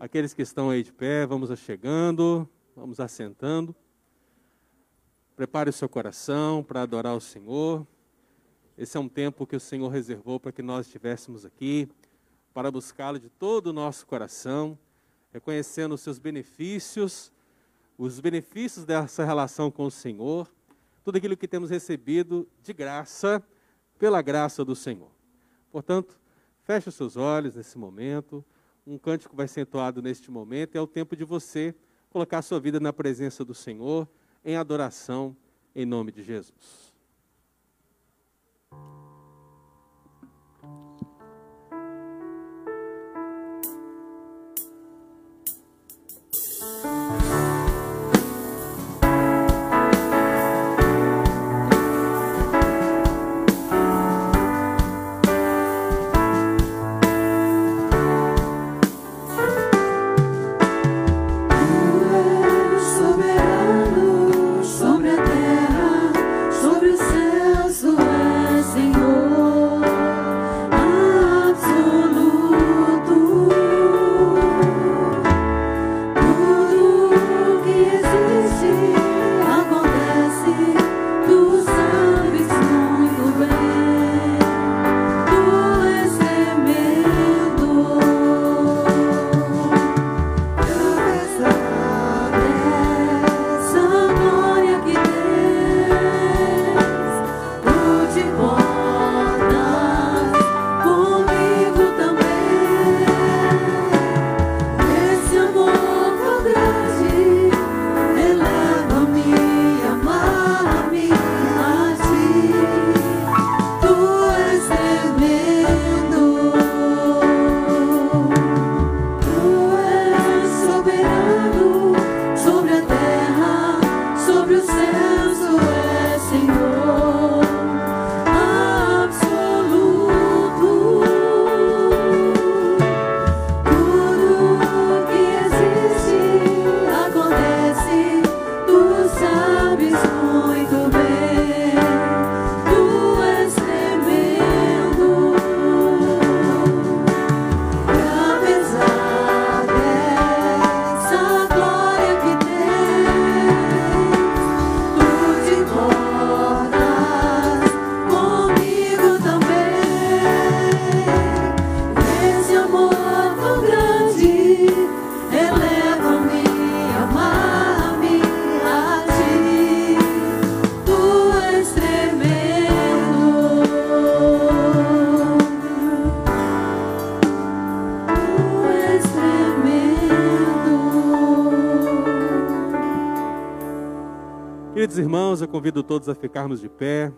Aqueles que estão aí de pé, vamos chegando, vamos assentando. Prepare o seu coração para adorar o Senhor. Esse é um tempo que o Senhor reservou para que nós estivéssemos aqui, para buscá-lo de todo o nosso coração, reconhecendo os seus benefícios, os benefícios dessa relação com o Senhor, tudo aquilo que temos recebido de graça, pela graça do Senhor. Portanto, feche os seus olhos nesse momento. Um cântico vai ser entoado neste momento. É o tempo de você colocar sua vida na presença do Senhor, em adoração, em nome de Jesus. Convido todos a ficarmos de pé.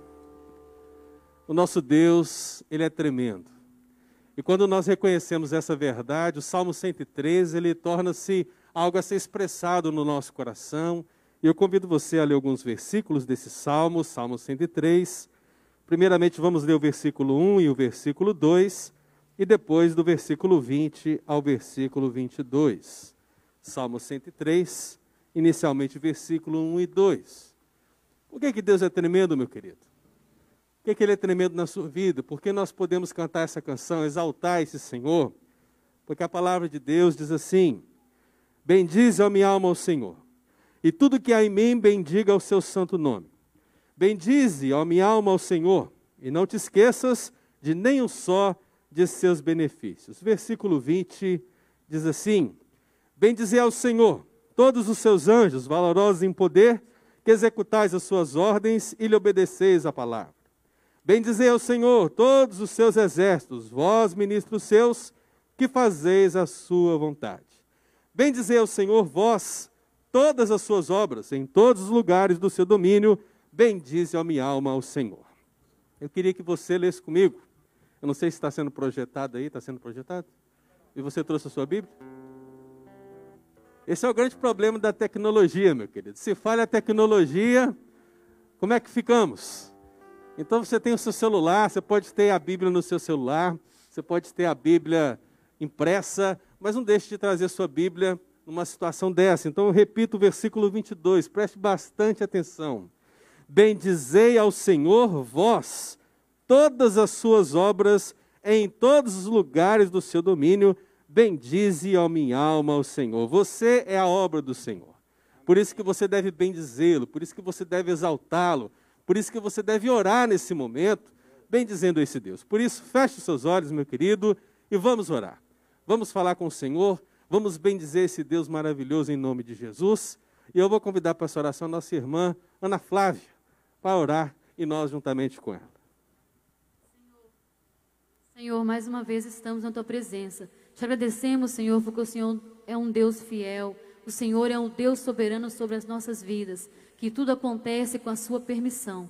O nosso Deus, ele é tremendo. E quando nós reconhecemos essa verdade, o Salmo 113, ele torna-se algo a ser expressado no nosso coração. E eu convido você a ler alguns versículos desse Salmo, Salmo 103. Primeiramente, vamos ler o versículo 1 e o versículo 2, e depois do versículo 20 ao versículo 22. Salmo 103, inicialmente versículo 1 e 2. Por que, que Deus é tremendo, meu querido? Por que, que Ele é tremendo na sua vida? Por que nós podemos cantar essa canção, exaltar esse Senhor? Porque a palavra de Deus diz assim: Bendize a minha alma ao Senhor, e tudo que há em mim, bendiga o seu santo nome. Bendize, a minha alma, ao Senhor, e não te esqueças de nenhum só de seus benefícios. Versículo 20 diz assim: Bendize ao Senhor, todos os seus anjos, valorosos em poder, que executais as suas ordens e lhe obedeceis a palavra. Bendizei ao Senhor todos os seus exércitos, vós, ministros seus, que fazeis a sua vontade. Bendizei ao Senhor vós todas as suas obras, em todos os lugares do seu domínio, bendize a minha alma ao Senhor. Eu queria que você lesse comigo. Eu não sei se está sendo projetado aí, está sendo projetado? E você trouxe a sua Bíblia? Esse é o grande problema da tecnologia, meu querido. Se falha a tecnologia, como é que ficamos? Então você tem o seu celular, você pode ter a Bíblia no seu celular, você pode ter a Bíblia impressa, mas não deixe de trazer sua Bíblia numa situação dessa. Então eu repito o versículo 22, preste bastante atenção. Bendizei ao Senhor vós todas as suas obras em todos os lugares do seu domínio, Bendize, ó minha alma, o Senhor. Você é a obra do Senhor. Por isso que você deve bendizê-lo, por isso que você deve exaltá-lo, por isso que você deve orar nesse momento, bendizendo esse Deus. Por isso, feche os seus olhos, meu querido, e vamos orar. Vamos falar com o Senhor, vamos bendizer esse Deus maravilhoso em nome de Jesus. E eu vou convidar para essa oração a nossa irmã Ana Flávia para orar e nós juntamente com ela. Senhor, mais uma vez estamos na tua presença. Te agradecemos, Senhor, porque o Senhor é um Deus fiel. O Senhor é um Deus soberano sobre as nossas vidas, que tudo acontece com a sua permissão.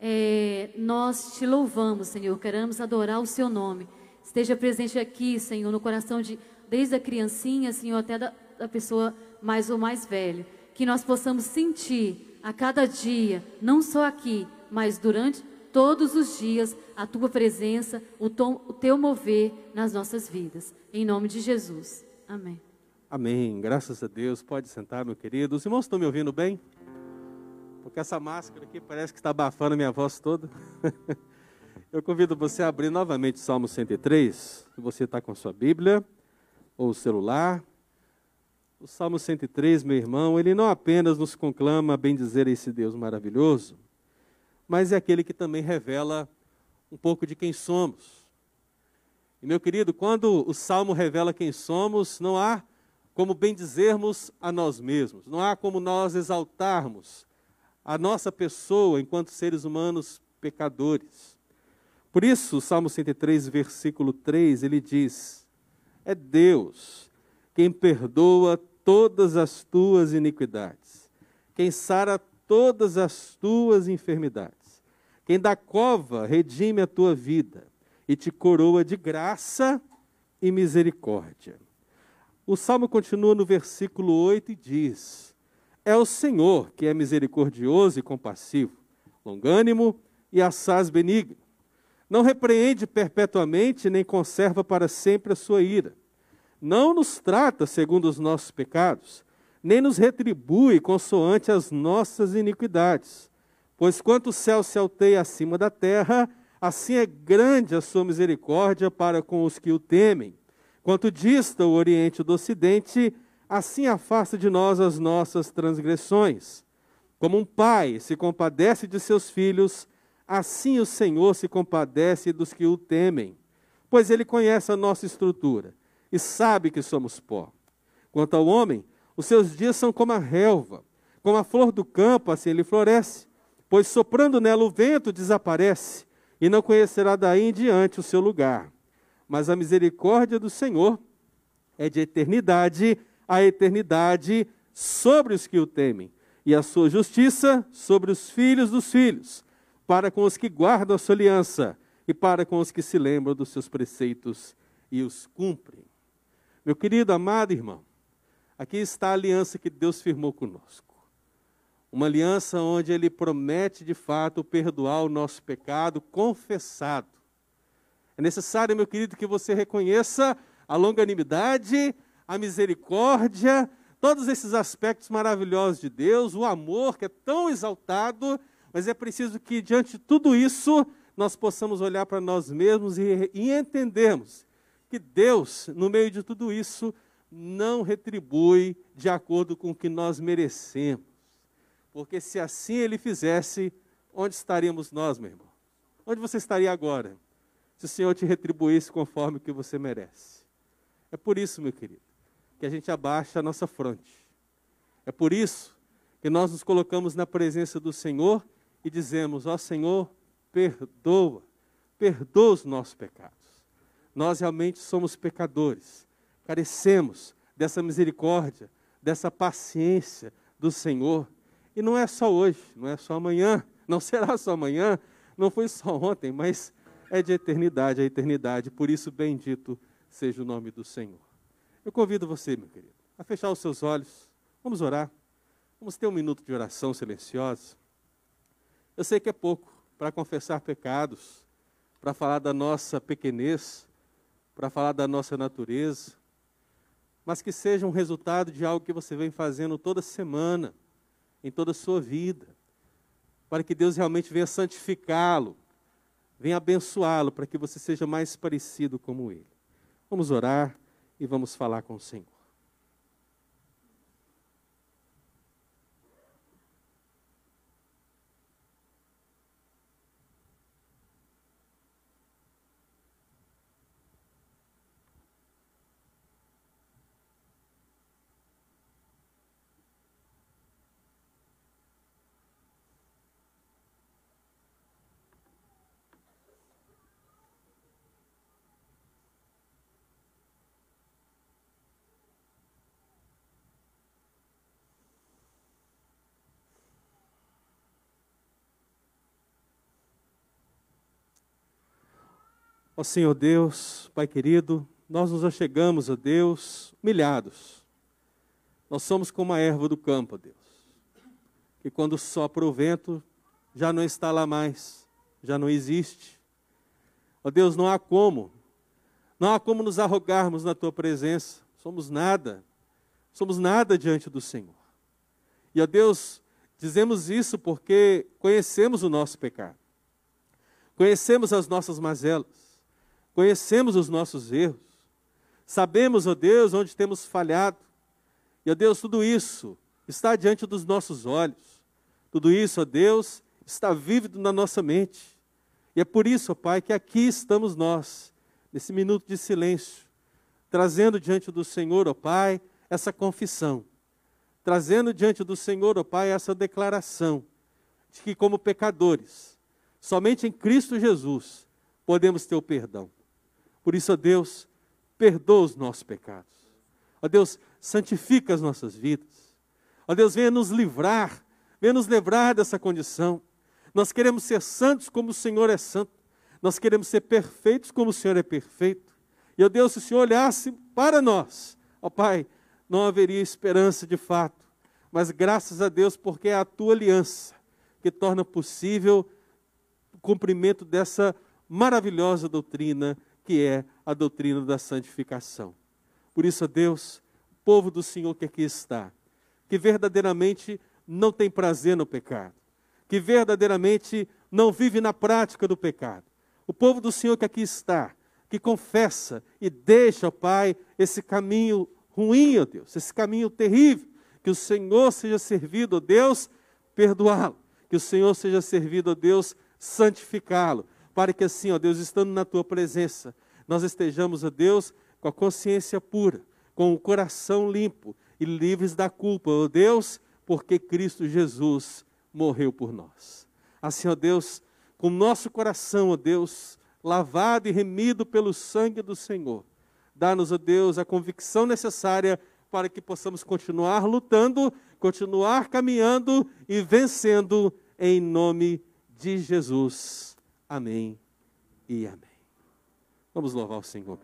É, nós te louvamos, Senhor, queremos adorar o seu nome. Esteja presente aqui, Senhor, no coração de desde a criancinha, Senhor, até da, da pessoa mais ou mais velha. Que nós possamos sentir a cada dia, não só aqui, mas durante todos os dias, a tua presença, o, tom, o teu mover nas nossas vidas. Em nome de Jesus. Amém. Amém. Graças a Deus. Pode sentar, meu querido. Os irmãos estão me ouvindo bem? Porque essa máscara aqui parece que está abafando minha voz toda. Eu convido você a abrir novamente Salmo 103, se você está com a sua Bíblia ou o celular. O Salmo 103, meu irmão, ele não apenas nos conclama a bem dizer esse Deus maravilhoso, mas é aquele que também revela um pouco de quem somos. E meu querido, quando o Salmo revela quem somos, não há como bendizermos a nós mesmos, não há como nós exaltarmos a nossa pessoa enquanto seres humanos pecadores. Por isso, o Salmo 103, versículo 3, ele diz: É Deus quem perdoa todas as tuas iniquidades, quem sara todas as tuas enfermidades, quem da cova redime a tua vida e te coroa de graça e misericórdia. O salmo continua no versículo 8 e diz: É o Senhor que é misericordioso e compassivo, longânimo e assaz benigno não repreende perpetuamente, nem conserva para sempre a sua ira. Não nos trata segundo os nossos pecados, nem nos retribui consoante as nossas iniquidades. Pois quanto o céu se alteia acima da terra, assim é grande a sua misericórdia para com os que o temem. Quanto dista o oriente do ocidente, assim afasta de nós as nossas transgressões. Como um pai se compadece de seus filhos, Assim o Senhor se compadece dos que o temem, pois ele conhece a nossa estrutura e sabe que somos pó. Quanto ao homem, os seus dias são como a relva, como a flor do campo, assim ele floresce, pois soprando nela o vento desaparece, e não conhecerá daí em diante o seu lugar. Mas a misericórdia do Senhor é de eternidade a eternidade sobre os que o temem, e a sua justiça sobre os filhos dos filhos para com os que guardam a sua aliança e para com os que se lembram dos seus preceitos e os cumprem. Meu querido, amado irmão, aqui está a aliança que Deus firmou conosco. Uma aliança onde Ele promete de fato perdoar o nosso pecado confessado. É necessário, meu querido, que você reconheça a longanimidade, a misericórdia, todos esses aspectos maravilhosos de Deus, o amor que é tão exaltado mas é preciso que, diante de tudo isso, nós possamos olhar para nós mesmos e, e entendermos que Deus, no meio de tudo isso, não retribui de acordo com o que nós merecemos. Porque se assim ele fizesse, onde estaríamos nós, meu irmão? Onde você estaria agora? Se o Senhor te retribuísse conforme o que você merece. É por isso, meu querido, que a gente abaixa a nossa fronte. É por isso que nós nos colocamos na presença do Senhor e dizemos: Ó Senhor, perdoa, perdoa os nossos pecados. Nós realmente somos pecadores, carecemos dessa misericórdia, dessa paciência do Senhor. E não é só hoje, não é só amanhã, não será só amanhã, não foi só ontem, mas é de eternidade a eternidade. Por isso, bendito seja o nome do Senhor. Eu convido você, meu querido, a fechar os seus olhos. Vamos orar. Vamos ter um minuto de oração silenciosa. Eu sei que é pouco para confessar pecados, para falar da nossa pequenez, para falar da nossa natureza, mas que seja um resultado de algo que você vem fazendo toda semana, em toda a sua vida, para que Deus realmente venha santificá-lo, venha abençoá-lo, para que você seja mais parecido como Ele. Vamos orar e vamos falar com o Senhor. Ó Senhor Deus, Pai querido, nós nos achegamos a Deus humilhados. Nós somos como a erva do campo, Deus, que quando sopra o vento já não está lá mais, já não existe. Ó Deus, não há como, não há como nos arrogarmos na Tua presença, somos nada, somos nada diante do Senhor. E ó Deus, dizemos isso porque conhecemos o nosso pecado, conhecemos as nossas mazelas, conhecemos os nossos erros, sabemos, ó Deus, onde temos falhado, e, ó Deus, tudo isso está diante dos nossos olhos, tudo isso, ó Deus, está vívido na nossa mente, e é por isso, ó Pai, que aqui estamos nós, nesse minuto de silêncio, trazendo diante do Senhor, ó Pai, essa confissão, trazendo diante do Senhor, ó Pai, essa declaração de que, como pecadores, somente em Cristo Jesus podemos ter o perdão. Por isso, ó Deus, perdoa os nossos pecados. Ó Deus, santifica as nossas vidas. Ó Deus, venha nos livrar, venha nos livrar dessa condição. Nós queremos ser santos como o Senhor é santo. Nós queremos ser perfeitos como o Senhor é perfeito. E, ó Deus, se o Senhor olhasse para nós, ó Pai, não haveria esperança de fato. Mas graças a Deus, porque é a tua aliança que torna possível o cumprimento dessa maravilhosa doutrina que é a doutrina da santificação. Por isso, Deus, povo do Senhor que aqui está, que verdadeiramente não tem prazer no pecado, que verdadeiramente não vive na prática do pecado. O povo do Senhor que aqui está, que confessa e deixa, ó Pai, esse caminho ruim, ó Deus, esse caminho terrível, que o Senhor seja servido, ó Deus, perdoá-lo, que o Senhor seja servido, ó Deus, santificá-lo, para que assim, ó Deus, estando na tua presença, nós estejamos, ó Deus, com a consciência pura, com o coração limpo e livres da culpa, ó Deus, porque Cristo Jesus morreu por nós. Assim, ó Deus, com nosso coração, ó Deus, lavado e remido pelo sangue do Senhor, dá-nos, ó Deus, a convicção necessária para que possamos continuar lutando, continuar caminhando e vencendo em nome de Jesus. Amém e amém. Vamos louvar o Senhor.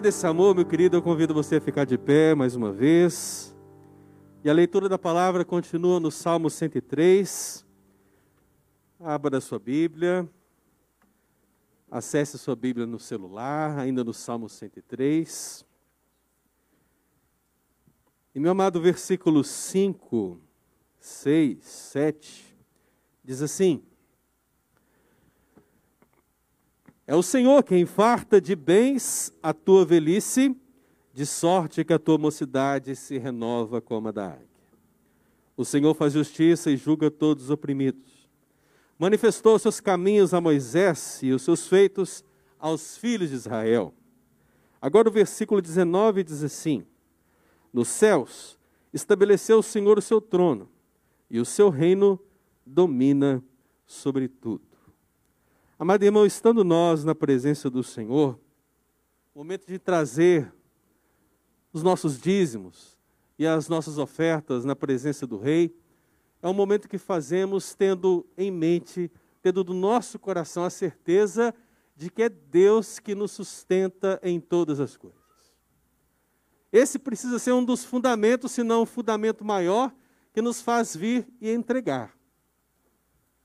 Desse amor, meu querido, eu convido você a ficar de pé mais uma vez. E a leitura da palavra continua no Salmo 103. Abra sua Bíblia. Acesse sua Bíblia no celular, ainda no Salmo 103. E meu amado, versículo 5, 6, 7, diz assim: É o Senhor quem farta de bens a tua velhice, de sorte que a tua mocidade se renova como a da águia. O Senhor faz justiça e julga todos os oprimidos. Manifestou seus caminhos a Moisés e os seus feitos aos filhos de Israel. Agora o versículo 19 diz assim: Nos céus estabeleceu o Senhor o seu trono, e o seu reino domina sobre tudo. Amado irmão, estando nós na presença do Senhor, momento de trazer os nossos dízimos e as nossas ofertas na presença do Rei, é um momento que fazemos tendo em mente, tendo do nosso coração a certeza de que é Deus que nos sustenta em todas as coisas. Esse precisa ser um dos fundamentos, se não o fundamento maior, que nos faz vir e entregar.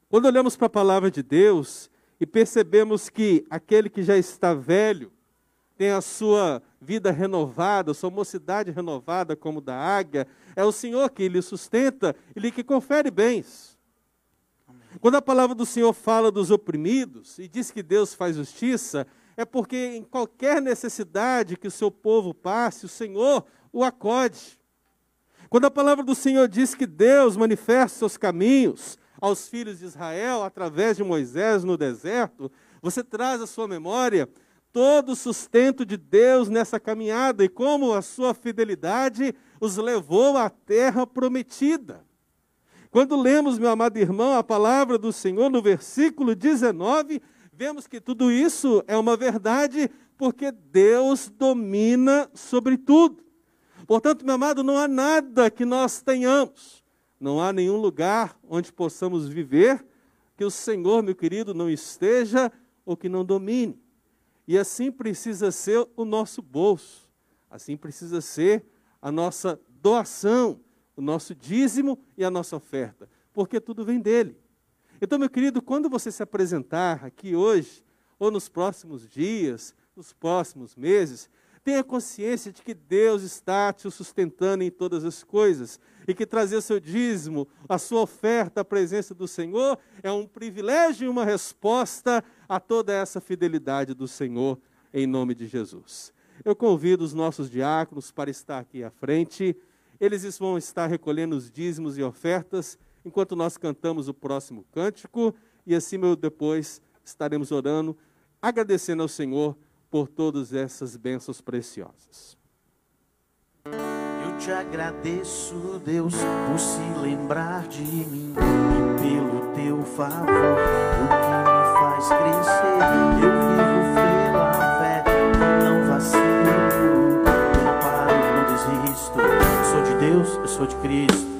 Quando olhamos para a palavra de Deus, e percebemos que aquele que já está velho tem a sua vida renovada, sua mocidade renovada como da águia, é o Senhor que lhe sustenta e lhe que confere bens. Quando a palavra do Senhor fala dos oprimidos e diz que Deus faz justiça, é porque em qualquer necessidade que o seu povo passe, o Senhor o acode. Quando a palavra do Senhor diz que Deus manifesta seus caminhos, aos filhos de Israel através de Moisés no deserto, você traz à sua memória todo o sustento de Deus nessa caminhada e como a sua fidelidade os levou à terra prometida. Quando lemos, meu amado irmão, a palavra do Senhor no versículo 19, vemos que tudo isso é uma verdade porque Deus domina sobre tudo. Portanto, meu amado, não há nada que nós tenhamos não há nenhum lugar onde possamos viver que o Senhor, meu querido, não esteja ou que não domine. E assim precisa ser o nosso bolso, assim precisa ser a nossa doação, o nosso dízimo e a nossa oferta, porque tudo vem dele. Então, meu querido, quando você se apresentar aqui hoje, ou nos próximos dias, nos próximos meses, Tenha consciência de que Deus está te sustentando em todas as coisas e que trazer seu dízimo, a sua oferta à presença do Senhor é um privilégio e uma resposta a toda essa fidelidade do Senhor em nome de Jesus. Eu convido os nossos diáconos para estar aqui à frente. Eles vão estar recolhendo os dízimos e ofertas enquanto nós cantamos o próximo cântico e assim eu depois estaremos orando, agradecendo ao Senhor por todas essas bênçãos preciosas. Te agradeço, Deus, por se lembrar de mim e pelo teu favor, o que me faz crescer. Eu vivo pela fé, não vacilo, não paro, não desisto. Eu sou de Deus, eu sou de Cristo.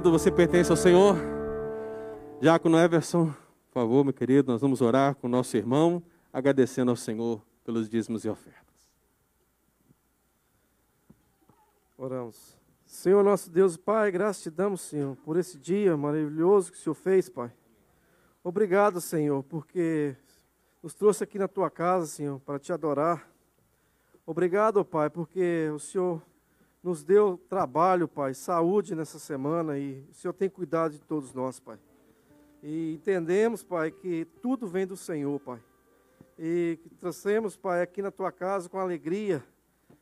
Querido? Você pertence ao Senhor? Diácono Everson, por favor, meu querido, nós vamos orar com o nosso irmão, agradecendo ao Senhor pelos dízimos e ofertas. Oramos. Senhor nosso Deus e Pai, graças te damos, Senhor, por esse dia maravilhoso que o Senhor fez, Pai. Obrigado, Senhor, porque nos trouxe aqui na tua casa, Senhor, para te adorar. Obrigado, Pai, porque o Senhor nos deu trabalho, Pai, saúde nessa semana e o Senhor tem cuidado de todos nós, Pai. E entendemos, Pai, que tudo vem do Senhor, Pai. E que trouxemos, Pai, aqui na tua casa com alegria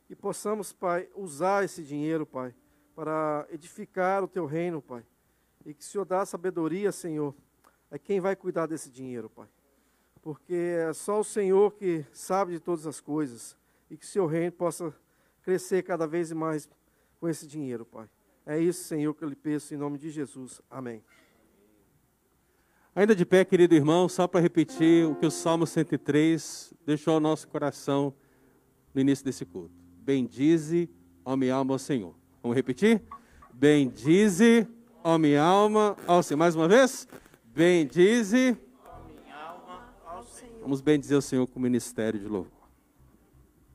e possamos, Pai, usar esse dinheiro, Pai, para edificar o teu reino, Pai. E que o Senhor dá sabedoria, Senhor, a quem vai cuidar desse dinheiro, Pai. Porque é só o Senhor que sabe de todas as coisas e que o seu reino possa crescer cada vez mais com esse dinheiro, Pai. É isso, Senhor, que eu lhe peço em nome de Jesus. Amém. Ainda de pé, querido irmão, só para repetir o que o Salmo 103 deixou ao nosso coração no início desse culto. Bendize, ó minha alma, ao Senhor. Vamos repetir? Bendize, ó minha alma, ao Senhor. Mais uma vez? Bendize. Vamos bendizer o Senhor com o ministério de louvor.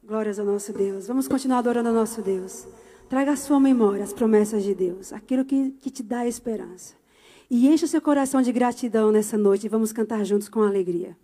Glórias ao nosso Deus. Vamos continuar adorando ao nosso Deus. Traga à sua memória as promessas de Deus, aquilo que, que te dá esperança. E enche o seu coração de gratidão nessa noite e vamos cantar juntos com alegria.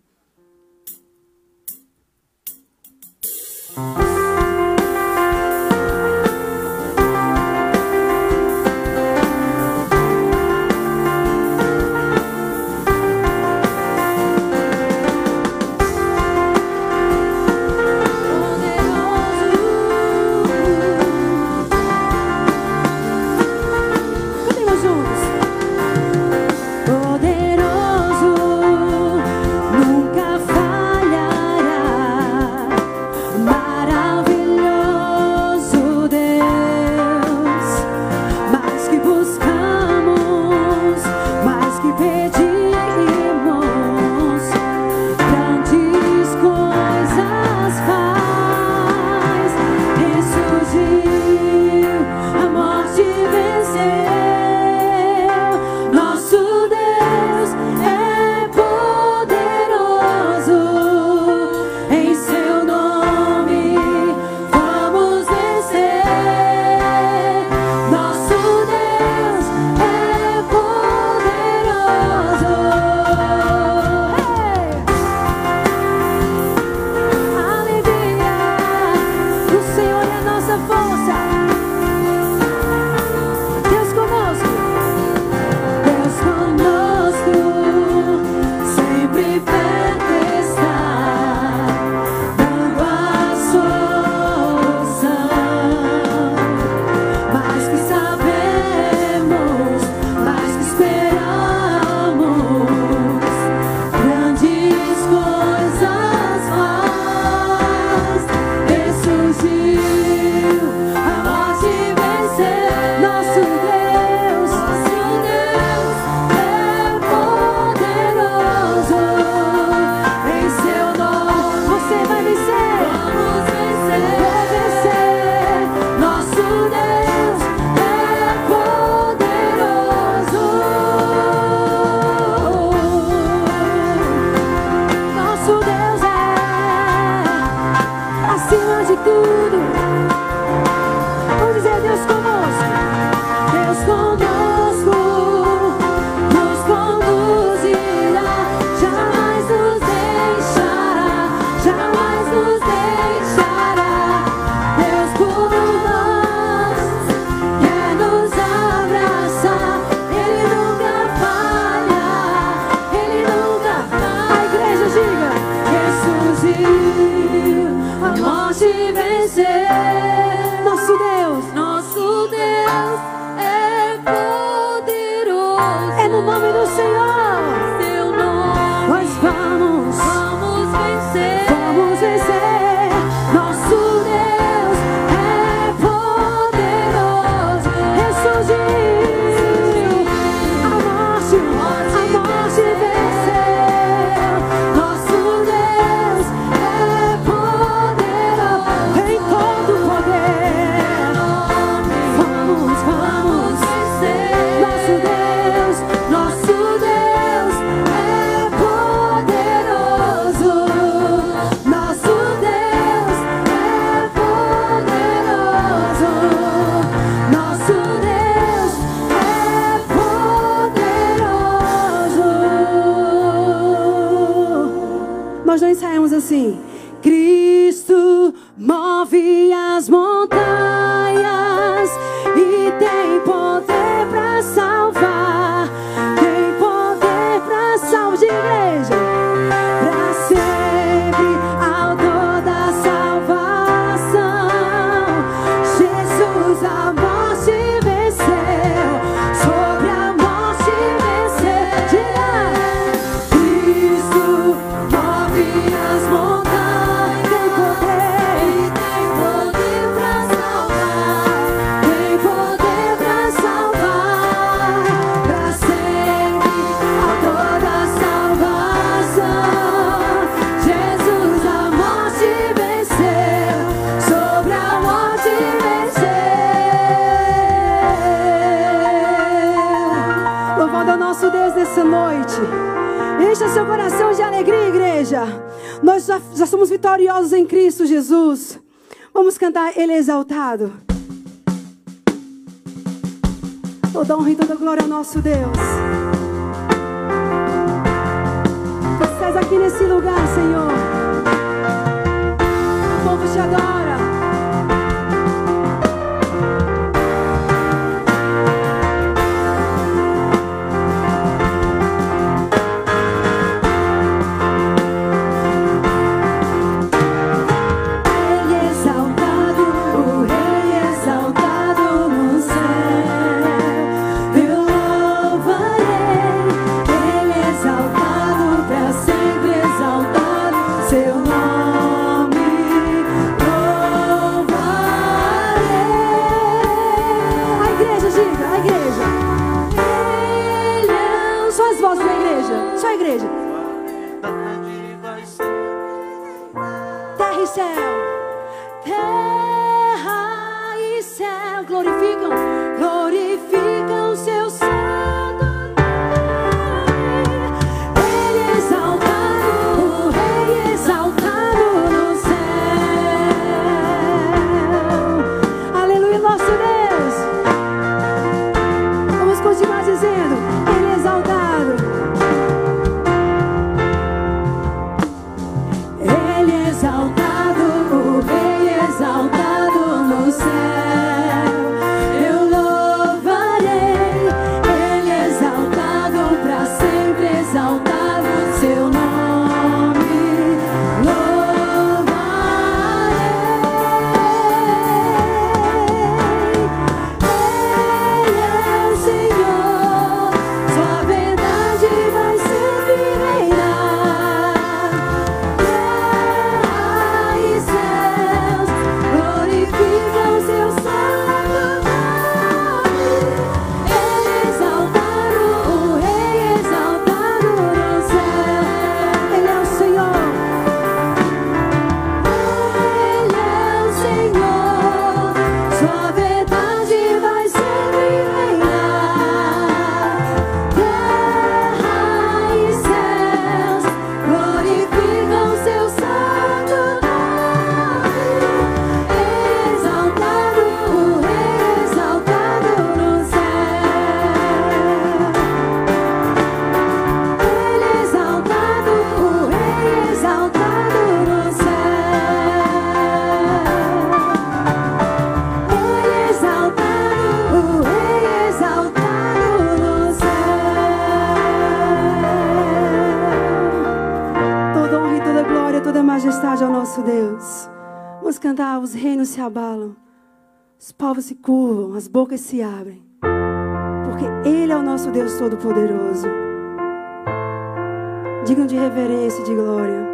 Vamos cantar Ele é exaltado. Toda honra e toda glória ao nosso Deus. Vocês aqui nesse lugar, Senhor. O povo te adora. se abrem. Porque Ele é o nosso Deus Todo-Poderoso. Digno de reverência e de glória.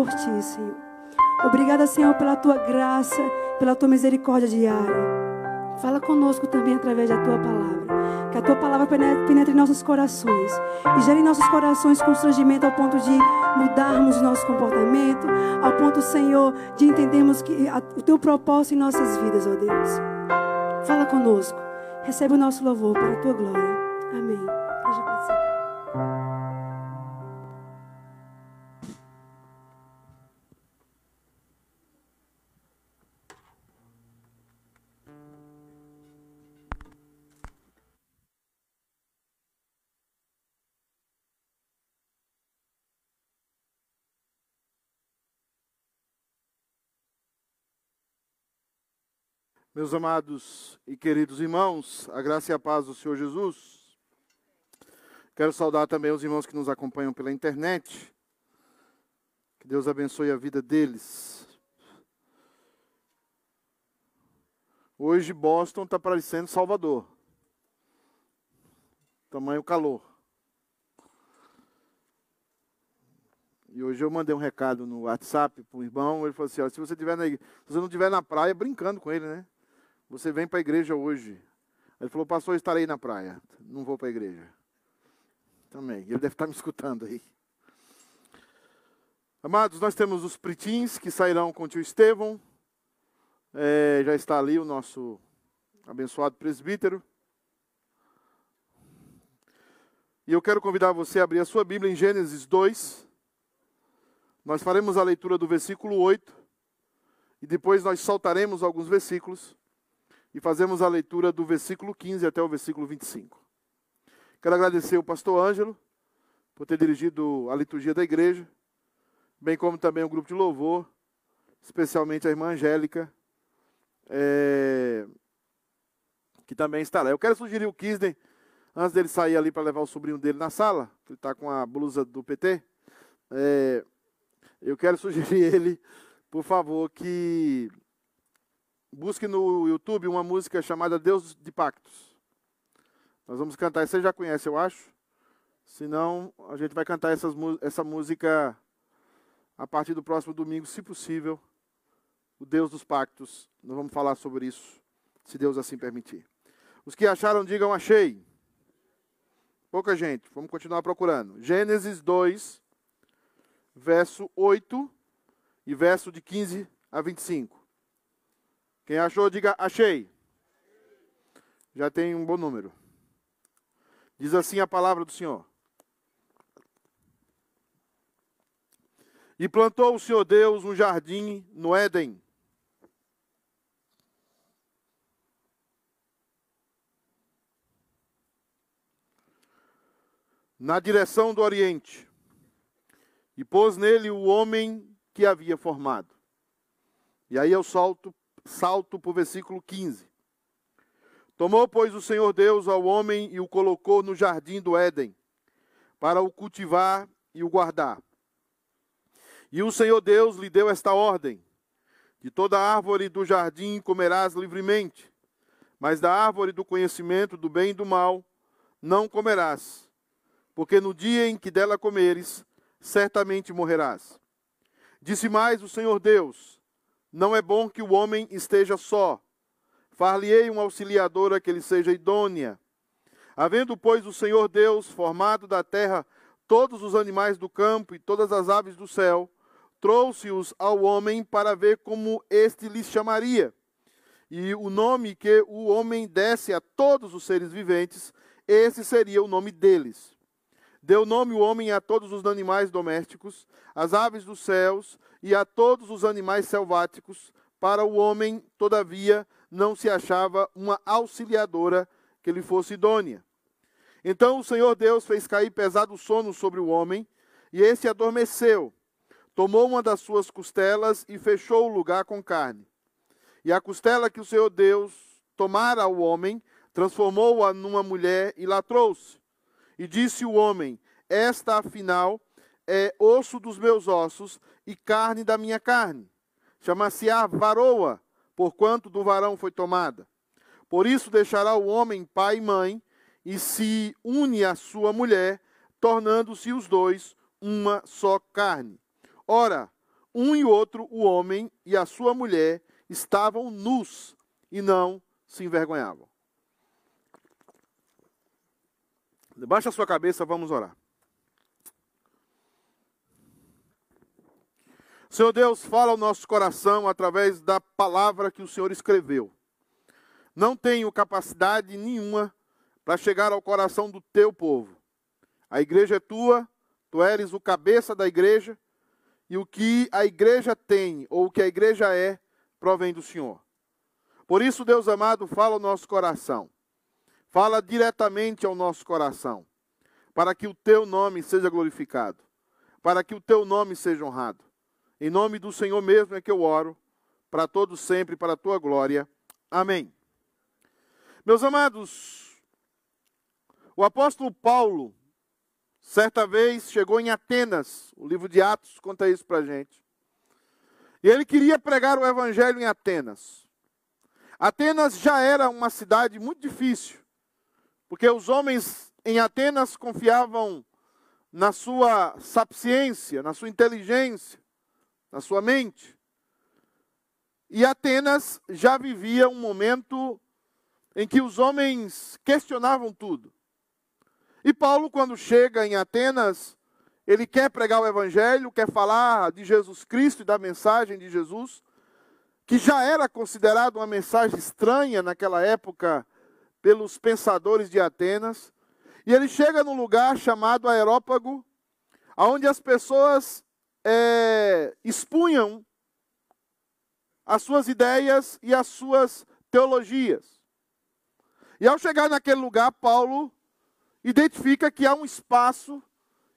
por ti, Senhor. Obrigada, Senhor, pela tua graça, pela tua misericórdia diária. Fala conosco também através da tua palavra. Que a tua palavra penetre em nossos corações e gere em nossos corações constrangimento ao ponto de mudarmos o nosso comportamento, ao ponto, Senhor, de entendermos que a, o teu propósito em nossas vidas, ó Deus. Fala conosco. Recebe o nosso louvor para a tua glória. Meus amados e queridos irmãos, a graça e a paz do Senhor Jesus. Quero saudar também os irmãos que nos acompanham pela internet. Que Deus abençoe a vida deles. Hoje Boston está parecendo Salvador. Tamanho calor. E hoje eu mandei um recado no WhatsApp para um irmão, ele falou assim, se você tiver na, se você não estiver na praia, brincando com ele, né? Você vem para a igreja hoje. Ele falou, pastor, estarei na praia. Não vou para a igreja. Também. Ele deve estar me escutando aí. Amados, nós temos os pritins que sairão com o tio Estevão. É, já está ali o nosso abençoado presbítero. E eu quero convidar você a abrir a sua Bíblia em Gênesis 2. Nós faremos a leitura do versículo 8 e depois nós saltaremos alguns versículos e fazemos a leitura do versículo 15 até o versículo 25. Quero agradecer o pastor Ângelo por ter dirigido a liturgia da igreja bem como também o grupo de louvor, especialmente a irmã Angélica, é, que também está lá. Eu quero sugerir o Kisney, antes dele sair ali para levar o sobrinho dele na sala, que ele está com a blusa do PT, é, eu quero sugerir ele, por favor, que busque no YouTube uma música chamada Deus de Pactos. Nós vamos cantar, você já conhece, eu acho. Se não, a gente vai cantar essas, essa música a partir do próximo domingo, se possível, o Deus dos pactos. Nós vamos falar sobre isso, se Deus assim permitir. Os que acharam, digam achei. Pouca gente, vamos continuar procurando. Gênesis 2, verso 8 e verso de 15 a 25. Quem achou, diga achei. Já tem um bom número. Diz assim a palavra do Senhor. E plantou o Senhor Deus um jardim no Éden. Na direção do Oriente. E pôs nele o homem que havia formado. E aí eu salto, salto para o versículo 15. Tomou, pois, o Senhor Deus ao homem e o colocou no jardim do Éden, para o cultivar e o guardar. E o Senhor Deus lhe deu esta ordem: De toda árvore do jardim comerás livremente, mas da árvore do conhecimento do bem e do mal não comerás, porque no dia em que dela comeres, certamente morrerás. Disse mais o Senhor Deus: Não é bom que o homem esteja só. Far-lhe-ei uma auxiliadora que lhe seja idônea. Havendo, pois, o Senhor Deus formado da terra todos os animais do campo e todas as aves do céu, trouxe-os ao homem para ver como este lhes chamaria. E o nome que o homem desse a todos os seres viventes, esse seria o nome deles. Deu nome o homem a todos os animais domésticos, às aves dos céus e a todos os animais selváticos. Para o homem, todavia, não se achava uma auxiliadora que lhe fosse idônea. Então o Senhor Deus fez cair pesado sono sobre o homem, e esse adormeceu tomou uma das suas costelas e fechou o lugar com carne. E a costela que o Senhor Deus tomara ao homem, transformou-a numa mulher e lá trouxe. E disse o homem: Esta, afinal, é osso dos meus ossos e carne da minha carne. Chama-se-á varoa, porquanto do varão foi tomada. Por isso deixará o homem pai e mãe, e se une à sua mulher, tornando-se os dois uma só carne. Ora, um e outro, o homem e a sua mulher, estavam nus e não se envergonhavam. Baixa a sua cabeça, vamos orar. Senhor Deus, fala ao nosso coração através da palavra que o Senhor escreveu. Não tenho capacidade nenhuma para chegar ao coração do teu povo. A igreja é tua, tu eres o cabeça da igreja e o que a igreja tem, ou o que a igreja é, provém do Senhor. Por isso, Deus amado, fala ao nosso coração. Fala diretamente ao nosso coração. Para que o teu nome seja glorificado. Para que o teu nome seja honrado. Em nome do Senhor mesmo é que eu oro. Para todos sempre, para a tua glória. Amém. Meus amados, o apóstolo Paulo, Certa vez chegou em Atenas, o livro de Atos conta isso para a gente. E ele queria pregar o evangelho em Atenas. Atenas já era uma cidade muito difícil, porque os homens em Atenas confiavam na sua sapiência, na sua inteligência, na sua mente. E Atenas já vivia um momento em que os homens questionavam tudo. E Paulo, quando chega em Atenas, ele quer pregar o evangelho, quer falar de Jesus Cristo e da mensagem de Jesus, que já era considerado uma mensagem estranha naquela época pelos pensadores de Atenas. E ele chega num lugar chamado Aerópago, onde as pessoas é, expunham as suas ideias e as suas teologias. E ao chegar naquele lugar, Paulo identifica que há um espaço,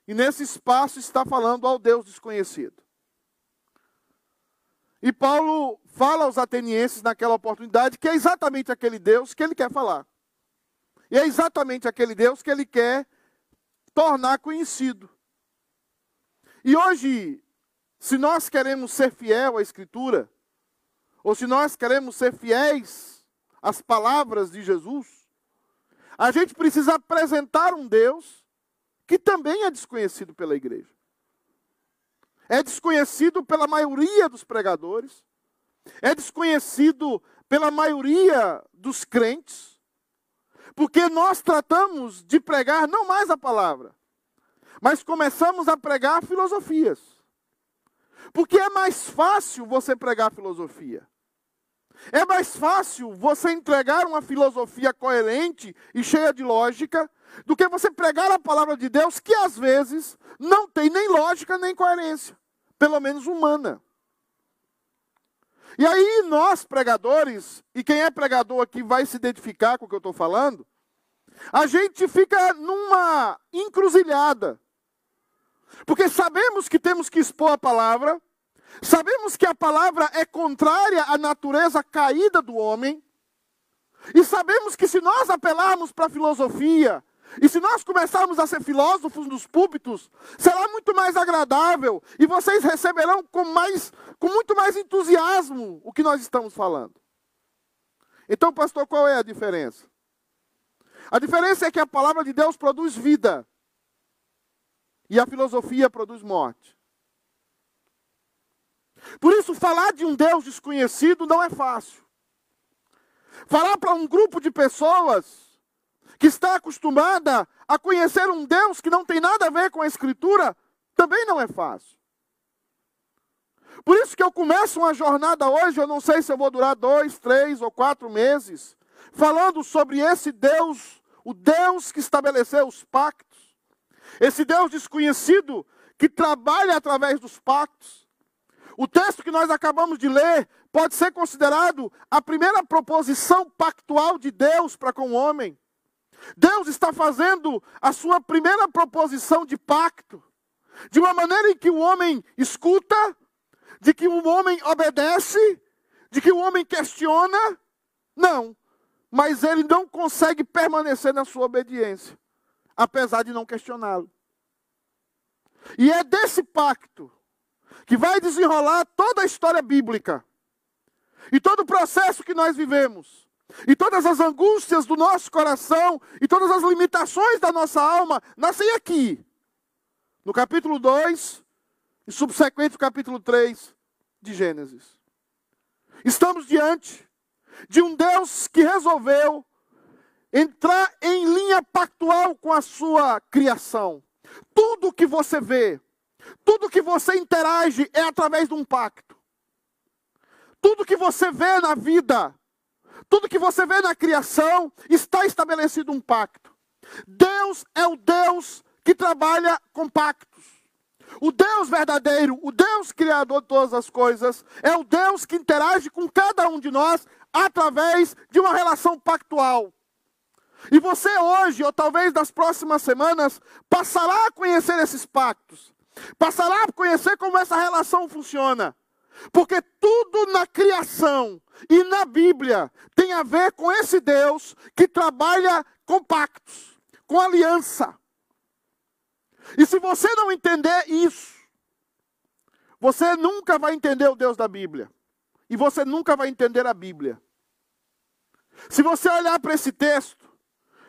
e nesse espaço está falando ao Deus desconhecido. E Paulo fala aos atenienses naquela oportunidade que é exatamente aquele Deus que ele quer falar. E é exatamente aquele Deus que ele quer tornar conhecido. E hoje, se nós queremos ser fiel à Escritura, ou se nós queremos ser fiéis às palavras de Jesus, a gente precisa apresentar um Deus que também é desconhecido pela igreja. É desconhecido pela maioria dos pregadores, é desconhecido pela maioria dos crentes, porque nós tratamos de pregar não mais a palavra, mas começamos a pregar filosofias. Porque é mais fácil você pregar filosofia. É mais fácil você entregar uma filosofia coerente e cheia de lógica do que você pregar a palavra de Deus que às vezes não tem nem lógica nem coerência, pelo menos humana. E aí nós pregadores, e quem é pregador aqui vai se identificar com o que eu estou falando, a gente fica numa encruzilhada. Porque sabemos que temos que expor a palavra, sabemos que a palavra é contrária à natureza caída do homem, e sabemos que se nós apelarmos para a filosofia, e se nós começarmos a ser filósofos nos púlpitos, será muito mais agradável e vocês receberão com, mais, com muito mais entusiasmo o que nós estamos falando. Então, pastor, qual é a diferença? A diferença é que a palavra de Deus produz vida e a filosofia produz morte. Por isso, falar de um Deus desconhecido não é fácil. Falar para um grupo de pessoas que está acostumada a conhecer um Deus que não tem nada a ver com a Escritura também não é fácil. Por isso que eu começo uma jornada hoje, eu não sei se eu vou durar dois, três ou quatro meses, falando sobre esse Deus, o Deus que estabeleceu os pactos, esse Deus desconhecido que trabalha através dos pactos. O texto que nós acabamos de ler pode ser considerado a primeira proposição pactual de Deus para com o homem. Deus está fazendo a sua primeira proposição de pacto, de uma maneira em que o homem escuta, de que o homem obedece, de que o homem questiona. Não, mas ele não consegue permanecer na sua obediência apesar de não questioná-lo. E é desse pacto que vai desenrolar toda a história bíblica. E todo o processo que nós vivemos. E todas as angústias do nosso coração. E todas as limitações da nossa alma nascem aqui. No capítulo 2 e subsequente capítulo 3 de Gênesis. Estamos diante de um Deus que resolveu entrar em linha pactual com a sua criação. Tudo que você vê, tudo que você interage é através de um pacto. Tudo que você vê na vida, tudo que você vê na criação, está estabelecido um pacto. Deus é o Deus que trabalha com pactos. O Deus verdadeiro, o Deus criador de todas as coisas, é o Deus que interage com cada um de nós através de uma relação pactual. E você hoje, ou talvez nas próximas semanas, passará a conhecer esses pactos. Passará a conhecer como essa relação funciona. Porque tudo na criação e na Bíblia tem a ver com esse Deus que trabalha com pactos, com aliança. E se você não entender isso, você nunca vai entender o Deus da Bíblia. E você nunca vai entender a Bíblia. Se você olhar para esse texto,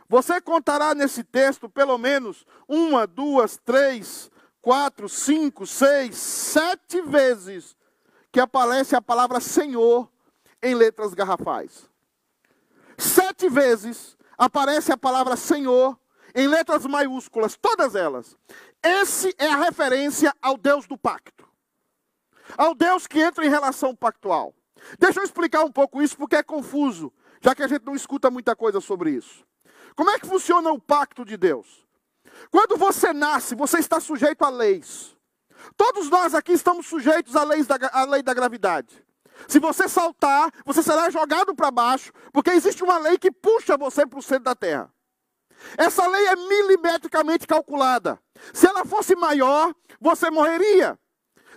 você contará nesse texto pelo menos uma, duas, três, quatro, cinco, seis, sete vezes que aparece a palavra Senhor em letras garrafais. Sete vezes aparece a palavra Senhor em letras maiúsculas, todas elas. Esse é a referência ao Deus do pacto. Ao Deus que entra em relação pactual. Deixa eu explicar um pouco isso porque é confuso, já que a gente não escuta muita coisa sobre isso. Como é que funciona o pacto de Deus? Quando você nasce, você está sujeito a leis. Todos nós aqui estamos sujeitos à lei da, à lei da gravidade. Se você saltar, você será jogado para baixo, porque existe uma lei que puxa você para o centro da terra. Essa lei é milimetricamente calculada. Se ela fosse maior, você morreria.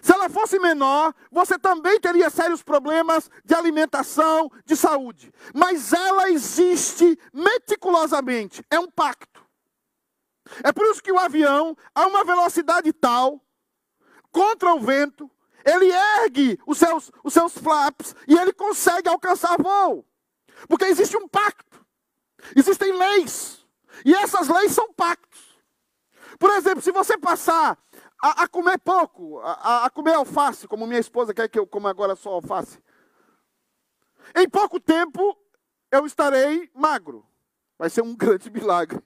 Se ela fosse menor, você também teria sérios problemas de alimentação, de saúde. Mas ela existe meticulosamente. É um pacto. É por isso que o avião, a uma velocidade tal, contra o vento, ele ergue os seus, os seus flaps e ele consegue alcançar voo. Porque existe um pacto. Existem leis. E essas leis são pactos. Por exemplo, se você passar a, a comer pouco, a, a, comer alface, como minha esposa quer que eu coma agora só alface, em pouco tempo eu estarei magro. Vai ser um grande milagre.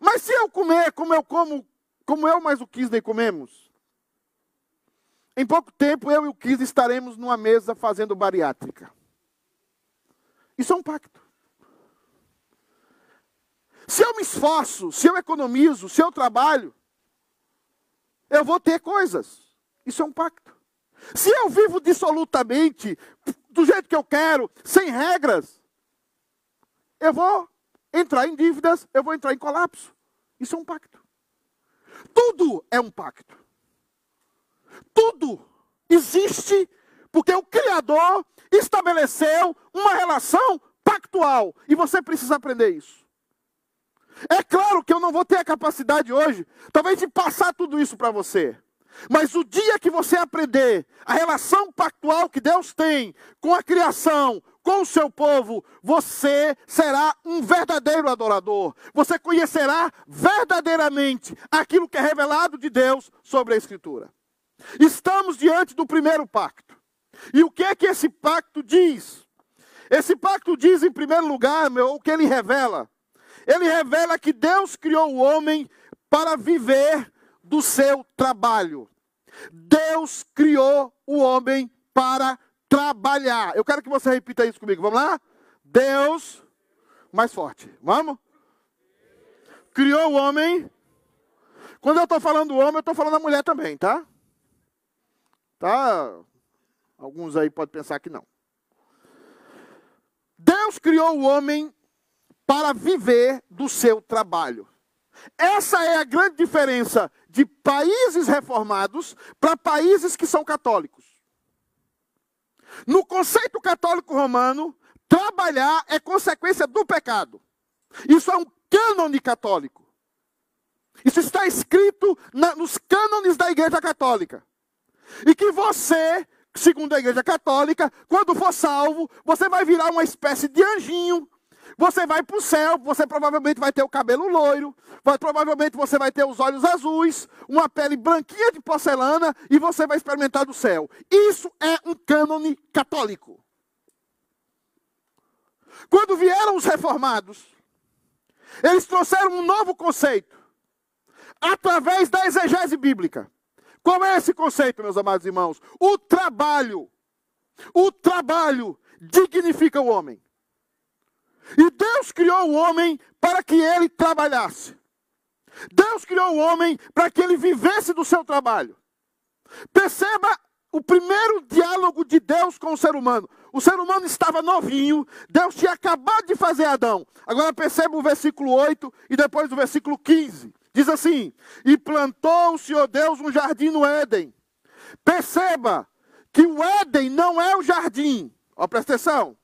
Mas se eu comer como eu como, como eu mais o Kisney comemos, em pouco tempo eu e o Kisney estaremos numa mesa fazendo bariátrica. Isso é um pacto. Se eu me esforço, se eu economizo, se eu trabalho, eu vou ter coisas. Isso é um pacto. Se eu vivo dissolutamente, do jeito que eu quero, sem regras, eu vou entrar em dívidas, eu vou entrar em colapso. Isso é um pacto. Tudo é um pacto. Tudo existe porque o Criador estabeleceu uma relação pactual. E você precisa aprender isso. É claro que eu não vou ter a capacidade hoje, talvez, de passar tudo isso para você. Mas o dia que você aprender a relação pactual que Deus tem com a criação, com o seu povo, você será um verdadeiro adorador. Você conhecerá verdadeiramente aquilo que é revelado de Deus sobre a Escritura. Estamos diante do primeiro pacto. E o que é que esse pacto diz? Esse pacto diz, em primeiro lugar, meu, o que ele revela ele revela que Deus criou o homem para viver do seu trabalho. Deus criou o homem para trabalhar. Eu quero que você repita isso comigo. Vamos lá? Deus, mais forte. Vamos? Criou o homem. Quando eu estou falando homem, eu estou falando da mulher também, tá? Tá? Alguns aí podem pensar que não. Deus criou o homem para viver do seu trabalho. Essa é a grande diferença de países reformados para países que são católicos. No conceito católico romano, trabalhar é consequência do pecado. Isso é um cânone católico. Isso está escrito na, nos cânones da Igreja Católica. E que você, segundo a Igreja Católica, quando for salvo, você vai virar uma espécie de anjinho você vai para o céu, você provavelmente vai ter o cabelo loiro, vai, provavelmente você vai ter os olhos azuis, uma pele branquinha de porcelana e você vai experimentar do céu. Isso é um cânone católico. Quando vieram os reformados, eles trouxeram um novo conceito através da exegese bíblica. Qual é esse conceito, meus amados irmãos? O trabalho. O trabalho dignifica o homem. E Deus criou o homem para que ele trabalhasse. Deus criou o homem para que ele vivesse do seu trabalho. Perceba o primeiro diálogo de Deus com o ser humano. O ser humano estava novinho, Deus tinha acabado de fazer Adão. Agora perceba o versículo 8 e depois o versículo 15. Diz assim: E plantou o Senhor Deus um jardim no Éden. Perceba que o Éden não é o jardim. Ó, presta atenção.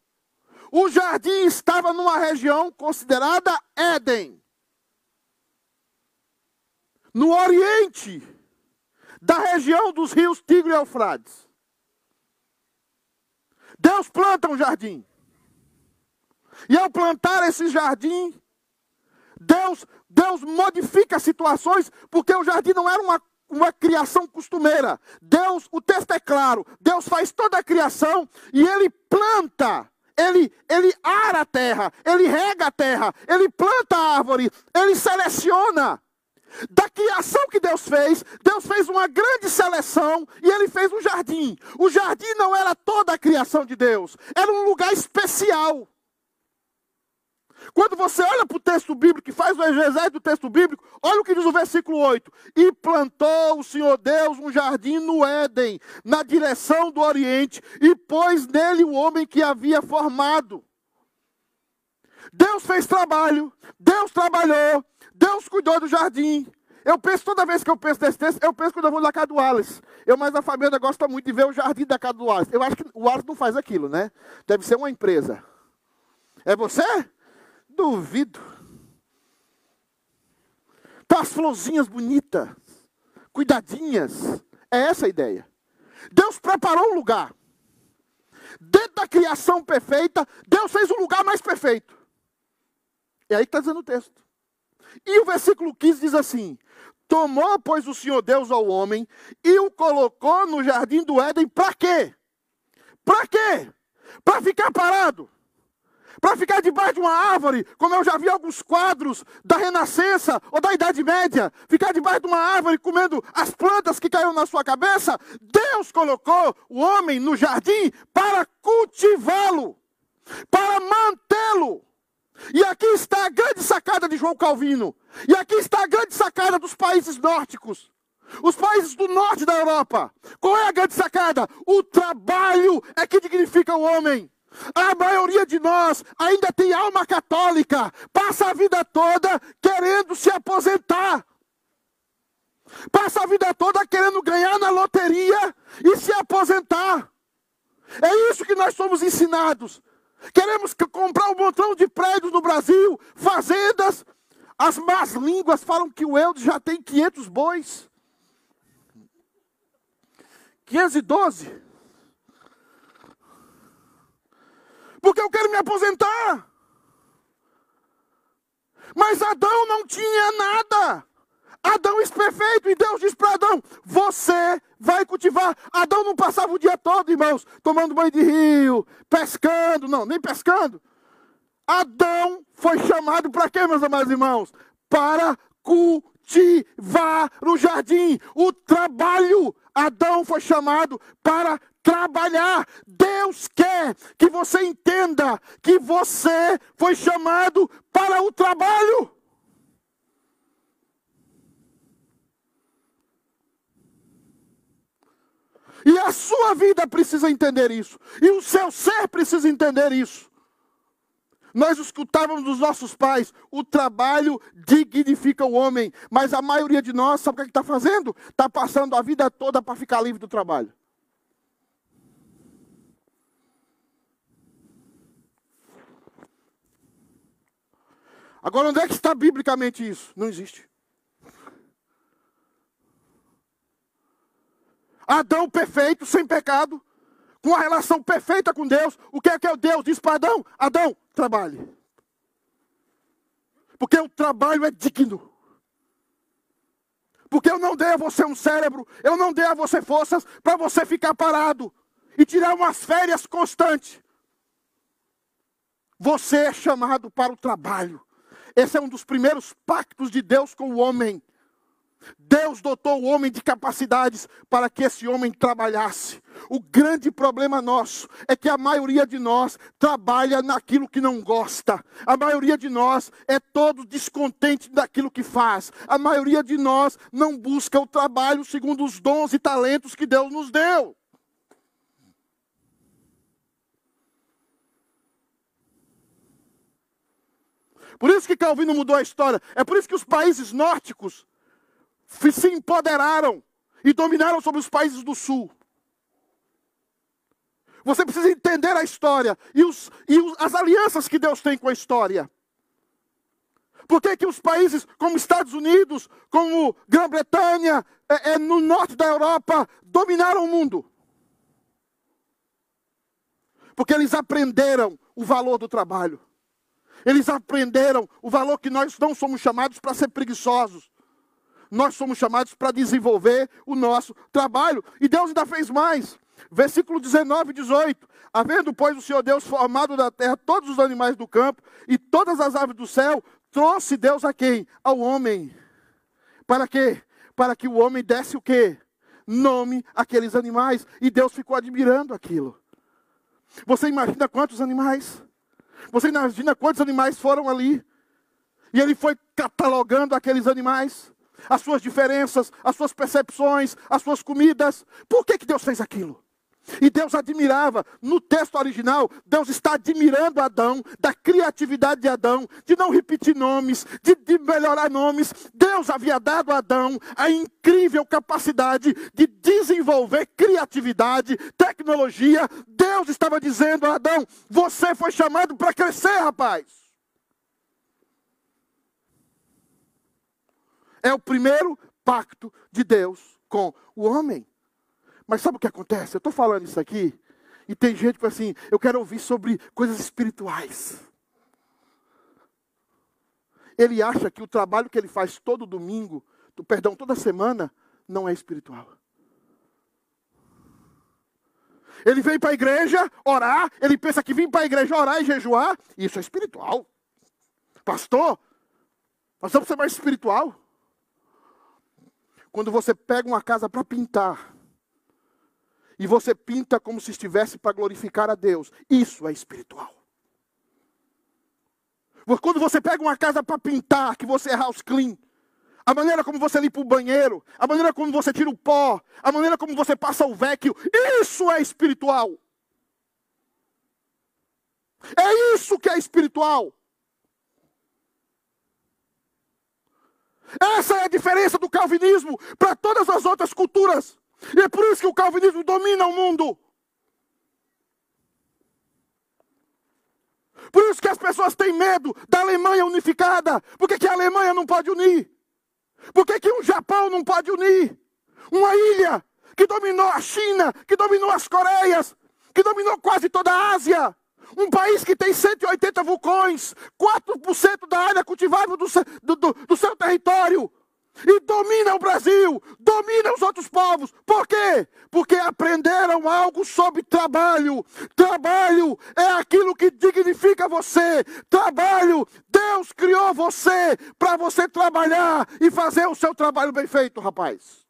O jardim estava numa região considerada Éden. No oriente da região dos rios Tigre e Eufrates. Deus planta um jardim. E ao plantar esse jardim, Deus, Deus modifica situações, porque o jardim não era uma, uma criação costumeira. Deus, o texto é claro, Deus faz toda a criação e ele planta ele, ele ara a terra, ele rega a terra, ele planta a árvore, ele seleciona. Da criação que Deus fez, Deus fez uma grande seleção e ele fez um jardim. O jardim não era toda a criação de Deus, era um lugar especial. Quando você olha para o texto bíblico, faz o exegese do texto bíblico, olha o que diz o versículo 8: E plantou o Senhor Deus um jardim no Éden, na direção do Oriente, e pôs nele o homem que havia formado. Deus fez trabalho, Deus trabalhou, Deus cuidou do jardim. Eu penso, toda vez que eu penso nesse texto, eu penso quando eu vou na casa do Wallace. Eu, mas a família gosta muito de ver o jardim da casa do Wallace. Eu acho que o Wallace não faz aquilo, né? Deve ser uma empresa. É você? Duvido. Tá as florzinhas bonitas, cuidadinhas. É essa a ideia. Deus preparou um lugar. Dentro da criação perfeita, Deus fez um lugar mais perfeito. É aí que está dizendo o texto. E o versículo 15 diz assim: Tomou, pois, o Senhor Deus ao homem e o colocou no jardim do Éden, para quê? Para quê? Para ficar parado para ficar debaixo de uma árvore, como eu já vi alguns quadros da Renascença ou da Idade Média, ficar debaixo de uma árvore comendo as plantas que caíram na sua cabeça. Deus colocou o homem no jardim para cultivá-lo, para mantê-lo. E aqui está a grande sacada de João Calvino. E aqui está a grande sacada dos países nórdicos. Os países do norte da Europa. Qual é a grande sacada? O trabalho é que dignifica o homem. A maioria de nós ainda tem alma católica, passa a vida toda querendo se aposentar. Passa a vida toda querendo ganhar na loteria e se aposentar. É isso que nós somos ensinados. Queremos comprar um montão de prédios no Brasil, fazendas. As más línguas falam que o Eudes já tem 500 bois. 512. Porque eu quero me aposentar. Mas Adão não tinha nada. Adão é perfeito. E Deus diz para Adão: Você vai cultivar. Adão não passava o dia todo, irmãos, tomando banho de rio, pescando. Não, nem pescando. Adão foi chamado para quê, meus amados irmãos? Para cultivar o jardim. O trabalho. Adão foi chamado para trabalhar. Deus quer que você entenda que você foi chamado para o trabalho. E a sua vida precisa entender isso. E o seu ser precisa entender isso. Nós escutávamos dos nossos pais: o trabalho dignifica o homem. Mas a maioria de nós, sabe o que está fazendo? Está passando a vida toda para ficar livre do trabalho. Agora, onde é que está biblicamente isso? Não existe. Adão perfeito, sem pecado, com a relação perfeita com Deus. O que é que é o Deus? Diz para Adão: Adão, trabalhe. Porque o trabalho é digno. Porque eu não dei a você um cérebro, eu não dei a você forças para você ficar parado e tirar umas férias constantes. Você é chamado para o trabalho. Esse é um dos primeiros pactos de Deus com o homem. Deus dotou o homem de capacidades para que esse homem trabalhasse. O grande problema nosso é que a maioria de nós trabalha naquilo que não gosta. A maioria de nós é todo descontente daquilo que faz. A maioria de nós não busca o trabalho segundo os dons e talentos que Deus nos deu. Por isso que Calvino mudou a história. É por isso que os países nórdicos se empoderaram e dominaram sobre os países do sul. Você precisa entender a história e, os, e os, as alianças que Deus tem com a história. Por que, que os países como Estados Unidos, como Grã-Bretanha, é, é, no norte da Europa, dominaram o mundo? Porque eles aprenderam o valor do trabalho. Eles aprenderam o valor que nós não somos chamados para ser preguiçosos. Nós somos chamados para desenvolver o nosso trabalho. E Deus ainda fez mais. Versículo 19 e 18. Havendo, pois, o Senhor Deus formado da terra todos os animais do campo e todas as aves do céu, trouxe Deus a quem? Ao homem. Para quê? Para que o homem desse o quê? Nome àqueles animais. E Deus ficou admirando aquilo. Você imagina quantos animais? Você imagina quantos animais foram ali? E ele foi catalogando aqueles animais, as suas diferenças, as suas percepções, as suas comidas. Por que, que Deus fez aquilo? E Deus admirava, no texto original, Deus está admirando Adão, da criatividade de Adão, de não repetir nomes, de, de, melhorar nomes. Deus havia dado a Adão a incrível capacidade de desenvolver criatividade, tecnologia. Deus estava dizendo a Adão: você foi chamado para crescer, rapaz. É o primeiro pacto de Deus com o homem. Mas sabe o que acontece? Eu estou falando isso aqui e tem gente que fala assim: eu quero ouvir sobre coisas espirituais. Ele acha que o trabalho que ele faz todo domingo, perdão, toda semana, não é espiritual. Ele vem para a igreja orar, ele pensa que vir para a igreja orar e jejuar, isso é espiritual. Pastor, nós vamos ser mais espiritual. Quando você pega uma casa para pintar, e você pinta como se estivesse para glorificar a Deus. Isso é espiritual. Quando você pega uma casa para pintar, que você é house clean, a maneira como você limpa o banheiro, a maneira como você tira o pó, a maneira como você passa o vecchio, isso é espiritual. É isso que é espiritual. Essa é a diferença do calvinismo para todas as outras culturas. E é por isso que o calvinismo domina o mundo. Por isso que as pessoas têm medo da Alemanha unificada. Por que, que a Alemanha não pode unir? Por que, que um Japão não pode unir? Uma ilha que dominou a China, que dominou as Coreias, que dominou quase toda a Ásia. Um país que tem 180 vulcões, 4% da área cultivável do, do, do seu território e domina o Brasil, domina os outros povos. Por quê? Porque aprenderam algo sobre trabalho. Trabalho é aquilo que dignifica você. Trabalho, Deus criou você para você trabalhar e fazer o seu trabalho bem feito, rapaz.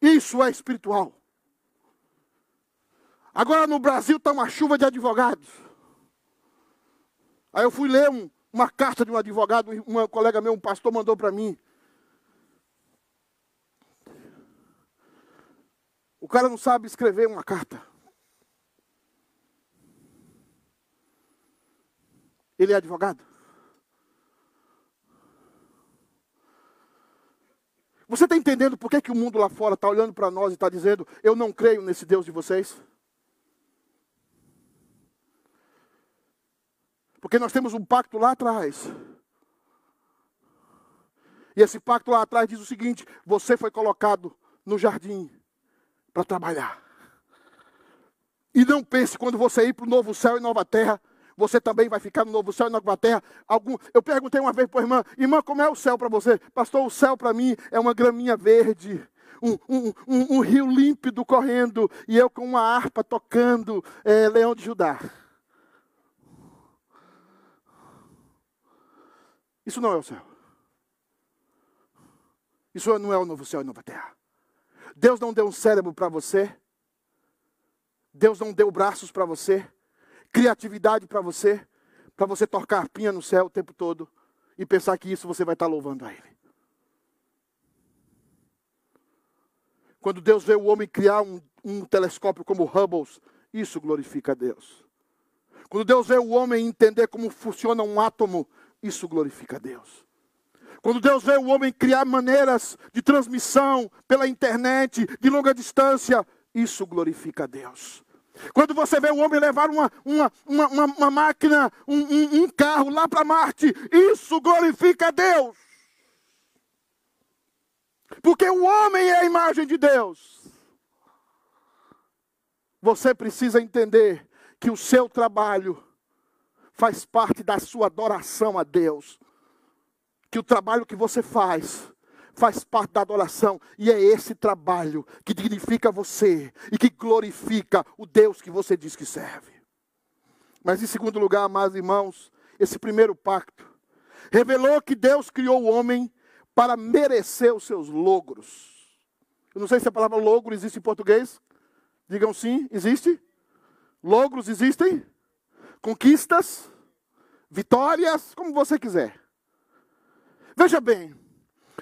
Isso é espiritual. Agora no Brasil está uma chuva de advogados. Aí eu fui ler um, uma carta de um advogado, um colega meu, um pastor, mandou para mim. O cara não sabe escrever uma carta. Ele é advogado. Você está entendendo por que, que o mundo lá fora está olhando para nós e está dizendo: Eu não creio nesse Deus de vocês? Porque nós temos um pacto lá atrás. E esse pacto lá atrás diz o seguinte: você foi colocado no jardim para trabalhar. E não pense quando você ir para o novo céu e nova terra, você também vai ficar no novo céu e nova terra. Algum, eu perguntei uma vez para a irmã, irmã, como é o céu para você? Pastor, o céu para mim é uma graminha verde. Um, um, um, um, rio límpido correndo e eu com uma harpa tocando é, Leão de Judá. Isso não é o céu. Isso não é o novo céu e nova terra. Deus não deu um cérebro para você. Deus não deu braços para você. Criatividade para você. Para você tocar arpinha no céu o tempo todo. E pensar que isso você vai estar louvando a Ele. Quando Deus vê o homem criar um, um telescópio como o Hubble, isso glorifica a Deus. Quando Deus vê o homem entender como funciona um átomo, isso glorifica a Deus. Quando Deus vê o homem criar maneiras de transmissão pela internet, de longa distância, isso glorifica a Deus. Quando você vê o homem levar uma, uma, uma, uma, máquina, um, um, um carro lá para Marte, isso glorifica a Deus. Porque o homem é a imagem de Deus. Você precisa entender que o seu trabalho faz parte da sua adoração a Deus. Que o trabalho que você faz faz parte da adoração. E é esse trabalho que dignifica você e que glorifica o Deus que você diz que serve. Mas em segundo lugar, amados irmãos, esse primeiro pacto revelou que Deus criou o homem para merecer os seus logros. Eu não sei se a palavra logro existe em português. Digam sim, existe? Logros existem? Conquistas? Vitórias? Como você quiser. Veja bem,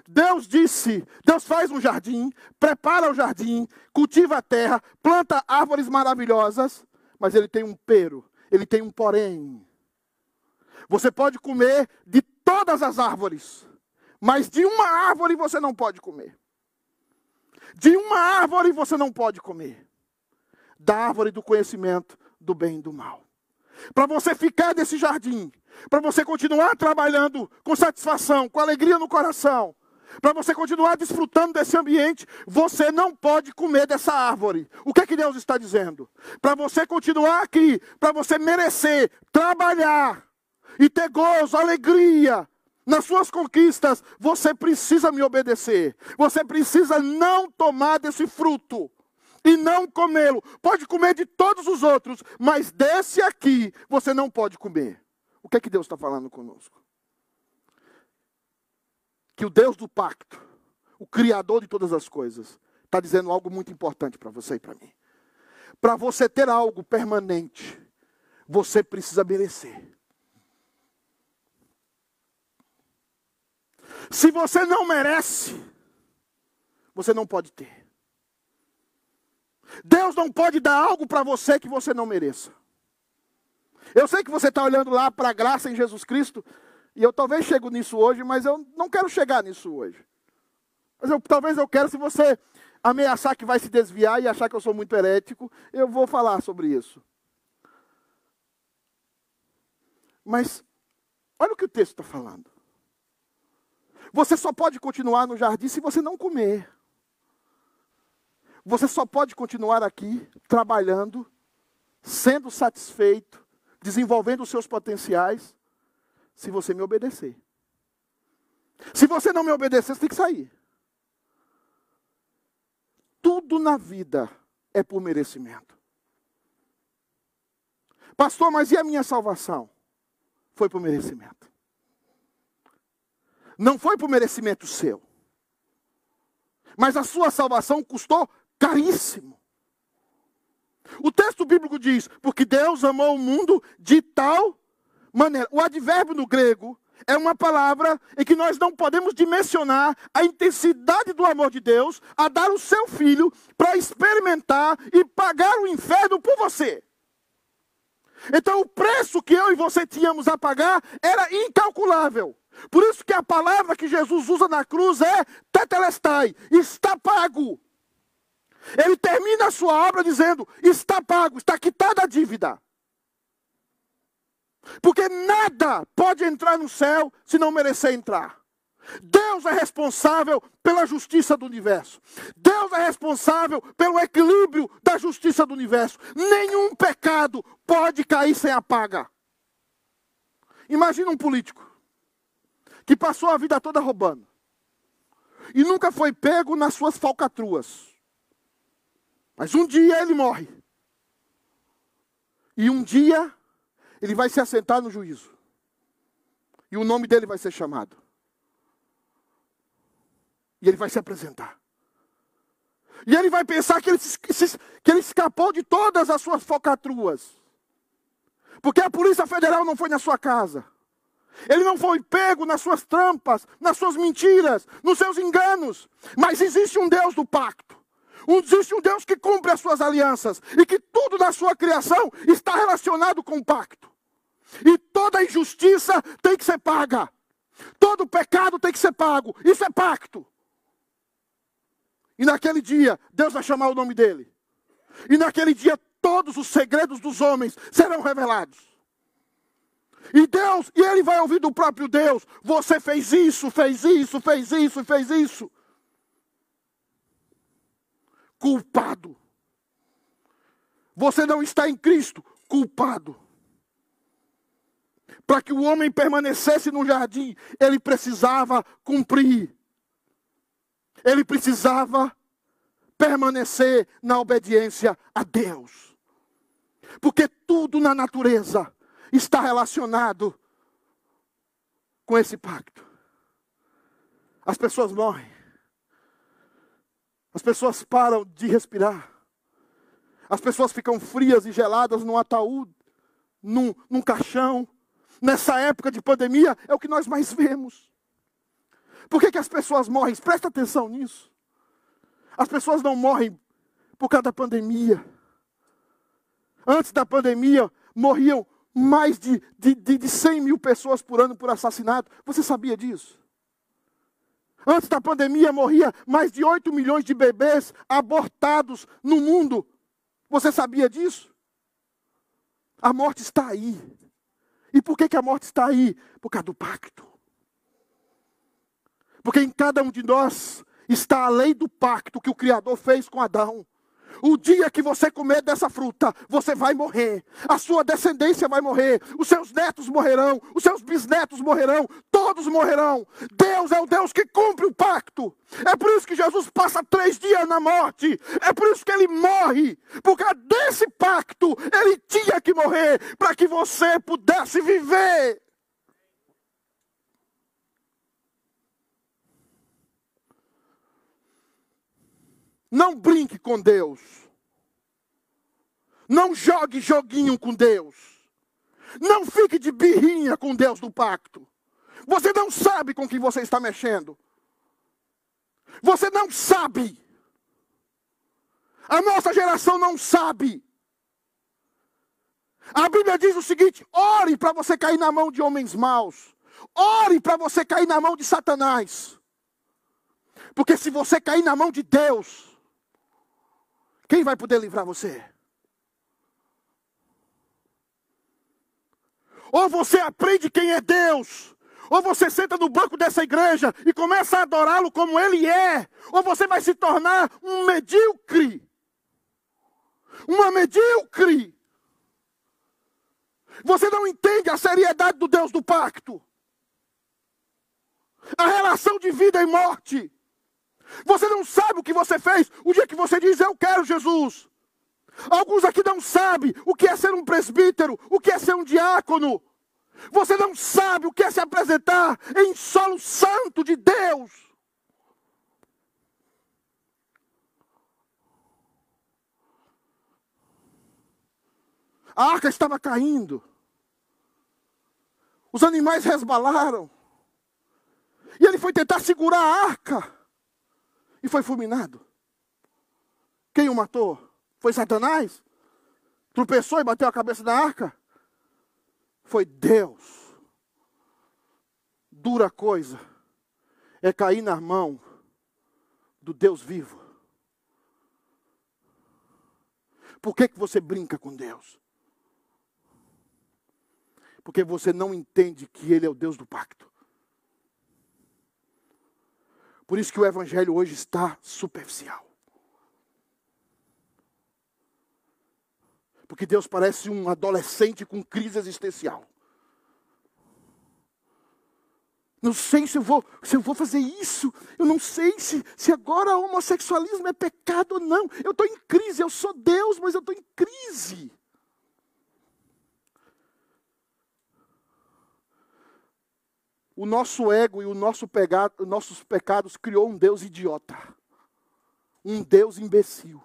Deus disse: Deus faz um jardim, prepara o jardim, cultiva a terra, planta árvores maravilhosas, mas ele tem um pero, ele tem um porém. Você pode comer de todas as árvores, mas de uma árvore você não pode comer. De uma árvore você não pode comer. Da árvore do conhecimento do bem e do mal. Para você ficar nesse jardim, para você continuar trabalhando com satisfação, com alegria no coração, para você continuar desfrutando desse ambiente, você não pode comer dessa árvore. O que é que Deus está dizendo? Para você continuar aqui, para você merecer trabalhar e ter gozo, alegria nas suas conquistas, você precisa me obedecer. Você precisa não tomar desse fruto e não comê-lo. Pode comer de todos os outros, mas desse aqui você não pode comer. O que é que Deus está falando conosco? Que o Deus do pacto, o Criador de todas as coisas, está dizendo algo muito importante para você e para mim. Para você ter algo permanente, você precisa merecer. Se você não merece, você não pode ter. Deus não pode dar algo para você que você não mereça. Eu sei que você está olhando lá para a graça em Jesus Cristo, e eu talvez chego nisso hoje, mas eu não quero chegar nisso hoje. Mas eu, talvez eu quero, se você ameaçar que vai se desviar e achar que eu sou muito herético, eu vou falar sobre isso. Mas, olha o que o texto está falando. Você só pode continuar no jardim se você não comer. Você só pode continuar aqui trabalhando, sendo satisfeito, desenvolvendo os seus potenciais, se você me obedecer. Se você não me obedecer, você tem que sair. Tudo na vida é por merecimento. Pastor, mas e a minha salvação? Foi por merecimento. Não foi por merecimento seu. Mas a sua salvação custou caríssimo. O texto bíblico diz: porque Deus amou o mundo de tal maneira. O advérbio no grego é uma palavra em que nós não podemos dimensionar a intensidade do amor de Deus a dar o seu filho para experimentar e pagar o inferno por você. Então, o preço que eu e você tínhamos a pagar era incalculável. Por isso que a palavra que Jesus usa na cruz é tetelestai, está pago. Ele termina a sua obra dizendo: está pago, está quitada a dívida. Porque nada pode entrar no céu se não merecer entrar. Deus é responsável pela justiça do universo. Deus é responsável pelo equilíbrio da justiça do universo. Nenhum pecado pode cair sem a paga. Imagina um político que passou a vida toda roubando e nunca foi pego nas suas falcatruas. Mas um dia ele morre. E um dia ele vai se assentar no juízo. E o nome dele vai ser chamado. E ele vai se apresentar. E ele vai pensar que ele, que ele escapou de todas as suas falcatruas. Porque a Polícia Federal não foi na sua casa. Ele não foi pego nas suas trampas, nas suas mentiras, nos seus enganos. Mas existe um Deus do pacto. Existe um Deus que cumpre as suas alianças e que tudo na sua criação está relacionado com o pacto. E toda injustiça tem que ser paga. Todo pecado tem que ser pago. Isso é pacto. E naquele dia, Deus vai chamar o nome dele. E naquele dia, todos os segredos dos homens serão revelados. E Deus, e ele vai ouvir do próprio Deus: Você fez isso, fez isso, fez isso, fez isso culpado. Você não está em Cristo, culpado. Para que o homem permanecesse no jardim, ele precisava cumprir Ele precisava permanecer na obediência a Deus. Porque tudo na natureza está relacionado com esse pacto. As pessoas morrem. As pessoas param de respirar. As pessoas ficam frias e geladas num ataúde, num, num caixão. Nessa época de pandemia, é o que nós mais vemos. Por que, que as pessoas morrem? Presta atenção nisso. As pessoas não morrem por causa da pandemia. Antes da pandemia, morriam mais de, de, de, de 100 mil pessoas por ano por assassinato. Você sabia disso? Antes da pandemia, morria mais de 8 milhões de bebês abortados no mundo. Você sabia disso? A morte está aí. E por que, que a morte está aí? Por causa do pacto. Porque em cada um de nós está a lei do pacto que o Criador fez com Adão. O dia que você comer dessa fruta, você vai morrer. A sua descendência vai morrer. Os seus netos morrerão. Os seus bisnetos morrerão. Todos morrerão. Deus é o Deus que cumpre o pacto. É por isso que Jesus passa três dias na morte. É por isso que ele morre. Porque desse pacto ele tinha que morrer para que você pudesse viver. Não brinque com Deus. Não jogue joguinho com Deus. Não fique de birrinha com Deus do pacto. Você não sabe com quem você está mexendo. Você não sabe. A nossa geração não sabe. A Bíblia diz o seguinte: ore para você cair na mão de homens maus. Ore para você cair na mão de Satanás. Porque se você cair na mão de Deus, quem vai poder livrar você? Ou você aprende quem é Deus, ou você senta no banco dessa igreja e começa a adorá-lo como ele é, ou você vai se tornar um medíocre. Uma medíocre. Você não entende a seriedade do Deus do pacto. A relação de vida e morte. Você não sabe o que você fez o dia que você diz: Eu quero Jesus. Alguns aqui não sabem o que é ser um presbítero, o que é ser um diácono. Você não sabe o que é se apresentar em solo santo de Deus. A arca estava caindo. Os animais resbalaram. E ele foi tentar segurar a arca e foi fulminado. Quem o matou? Foi Satanás? Tropeçou e bateu a cabeça na arca? Foi Deus. Dura coisa é cair na mão do Deus vivo. Por que, que você brinca com Deus? Porque você não entende que Ele é o Deus do pacto. Por isso que o evangelho hoje está superficial. Porque Deus parece um adolescente com crise existencial. Não sei se eu vou, se eu vou fazer isso. Eu não sei se, se agora o homossexualismo é pecado ou não. Eu estou em crise. Eu sou Deus, mas eu estou em crise. O nosso ego e o nosso pecado, nossos pecados criou um Deus idiota. Um Deus imbecil.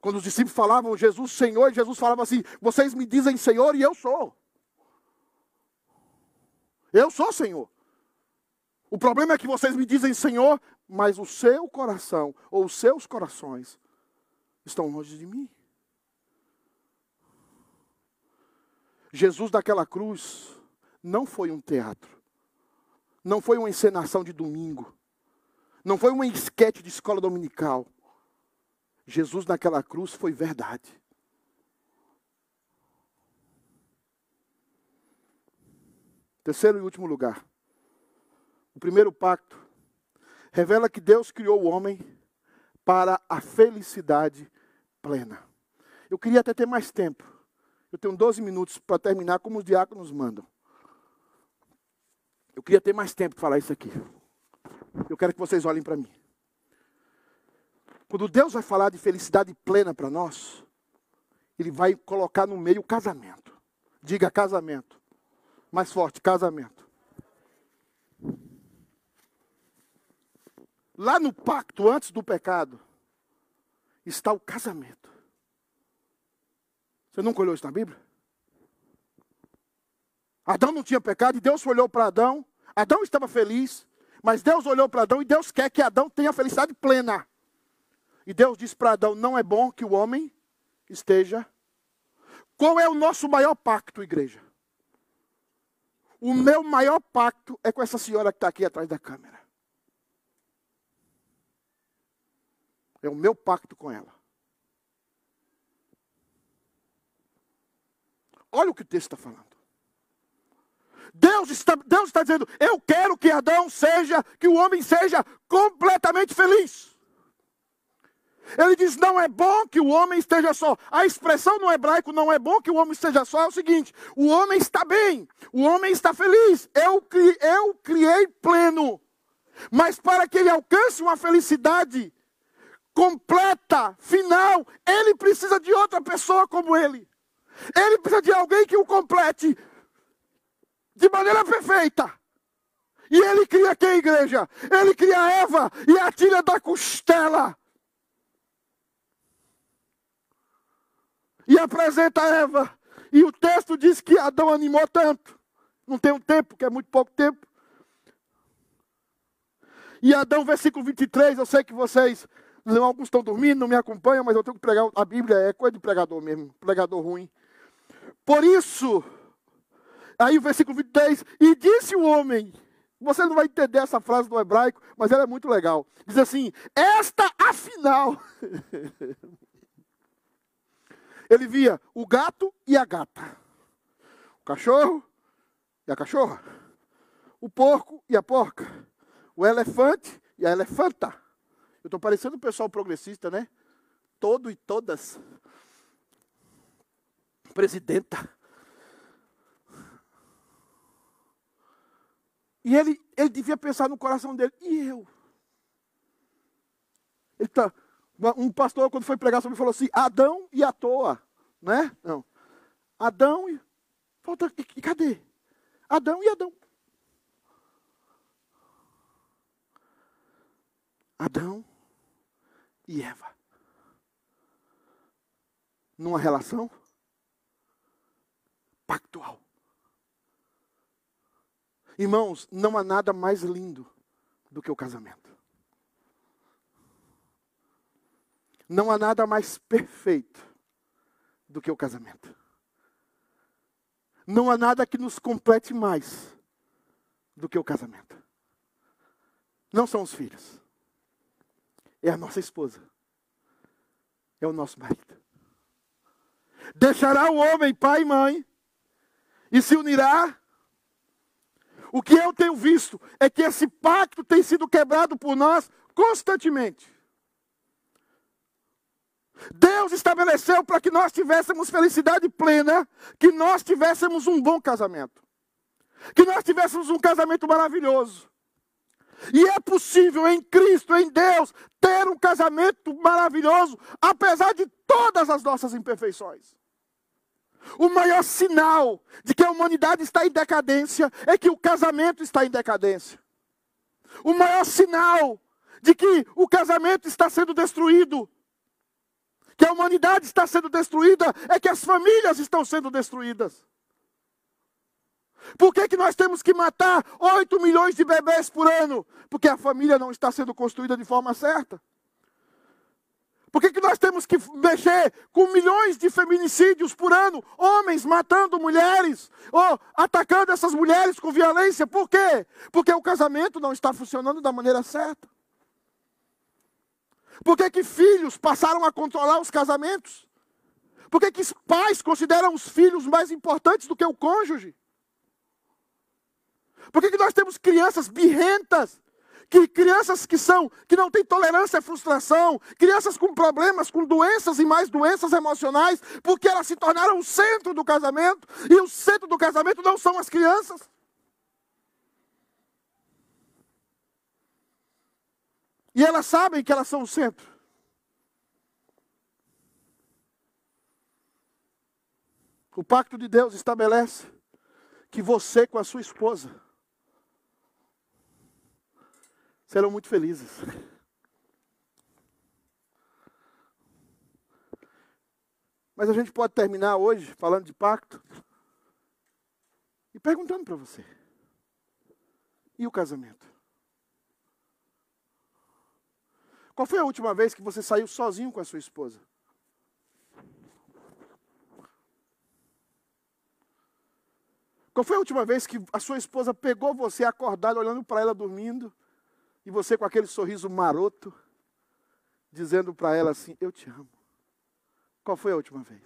Quando os discípulos falavam Jesus Senhor, Jesus falava assim: Vocês me dizem Senhor e eu sou. Eu sou Senhor. O problema é que vocês me dizem Senhor, mas o seu coração ou os seus corações estão longe de mim. Jesus daquela cruz não foi um teatro, não foi uma encenação de domingo, não foi uma esquete de escola dominical. Jesus naquela cruz foi verdade. Terceiro e último lugar. O primeiro pacto revela que Deus criou o homem para a felicidade plena. Eu queria até ter mais tempo. Eu tenho 12 minutos para terminar como os diáconos mandam. Eu queria ter mais tempo para falar isso aqui. Eu quero que vocês olhem para mim. Quando Deus vai falar de felicidade plena para nós, Ele vai colocar no meio o casamento. Diga casamento. Mais forte, casamento. Lá no pacto, antes do pecado, está o casamento. Você nunca olhou isso na Bíblia? Adão não tinha pecado e Deus olhou para Adão. Adão estava feliz, mas Deus olhou para Adão e Deus quer que Adão tenha felicidade plena. E Deus disse para Adão: não é bom que o homem esteja. Qual é o nosso maior pacto, igreja? O meu maior pacto é com essa senhora que está aqui atrás da câmera. É o meu pacto com ela. Olha o que o texto está falando. Deus está, Deus está dizendo: Eu quero que Adão seja, que o homem seja completamente feliz. Ele diz: Não é bom que o homem esteja só. A expressão no hebraico não é bom que o homem esteja só é o seguinte: o homem está bem, o homem está feliz. Eu, eu criei pleno. Mas para que ele alcance uma felicidade completa, final, ele precisa de outra pessoa como ele. Ele precisa de alguém que o complete de maneira perfeita. E ele cria quem, igreja? Ele cria Eva e a tira da costela. E apresenta Eva. E o texto diz que Adão animou tanto. Não tem um tempo, que é muito pouco tempo. E Adão, versículo 23, eu sei que vocês, alguns estão dormindo, não me acompanham, mas eu tenho que pregar a Bíblia, é coisa de pregador mesmo, pregador ruim. Por isso, aí o versículo 23, e disse o homem, você não vai entender essa frase no hebraico, mas ela é muito legal. Diz assim: Esta afinal. Ele via o gato e a gata, o cachorro e a cachorra, o porco e a porca, o elefante e a elefanta. Eu estou parecendo um pessoal progressista, né? Todo e todas presidenta. E ele, ele devia pensar no coração dele, e eu? Ele tá, um pastor, quando foi pregar sobre falou assim: Adão e à toa, né? Não. Adão e. Falta, e, e cadê? Adão e Adão. Adão e Eva. Numa relação pactual. Irmãos, não há nada mais lindo do que o casamento. Não há nada mais perfeito do que o casamento. Não há nada que nos complete mais do que o casamento. Não são os filhos. É a nossa esposa. É o nosso marido. Deixará o homem pai e mãe e se unirá. O que eu tenho visto é que esse pacto tem sido quebrado por nós constantemente. Deus estabeleceu para que nós tivéssemos felicidade plena, que nós tivéssemos um bom casamento, que nós tivéssemos um casamento maravilhoso. E é possível em Cristo, em Deus, ter um casamento maravilhoso, apesar de todas as nossas imperfeições. O maior sinal de que a humanidade está em decadência é que o casamento está em decadência. O maior sinal de que o casamento está sendo destruído, que a humanidade está sendo destruída, é que as famílias estão sendo destruídas. Por que, que nós temos que matar 8 milhões de bebês por ano? Porque a família não está sendo construída de forma certa. Por que, que nós temos que mexer com milhões de feminicídios por ano? Homens matando mulheres, ou atacando essas mulheres com violência. Por quê? Porque o casamento não está funcionando da maneira certa. Por que, que filhos passaram a controlar os casamentos? Por que, que pais consideram os filhos mais importantes do que o cônjuge? Por que, que nós temos crianças birrentas que crianças que são, que não têm tolerância à frustração, crianças com problemas, com doenças e mais doenças emocionais, porque elas se tornaram o centro do casamento, e o centro do casamento não são as crianças. E elas sabem que elas são o centro. O pacto de Deus estabelece que você com a sua esposa serão muito felizes. Mas a gente pode terminar hoje falando de pacto e perguntando para você: e o casamento? Qual foi a última vez que você saiu sozinho com a sua esposa? Qual foi a última vez que a sua esposa pegou você acordado, olhando para ela dormindo, e você com aquele sorriso maroto, dizendo para ela assim: Eu te amo. Qual foi a última vez?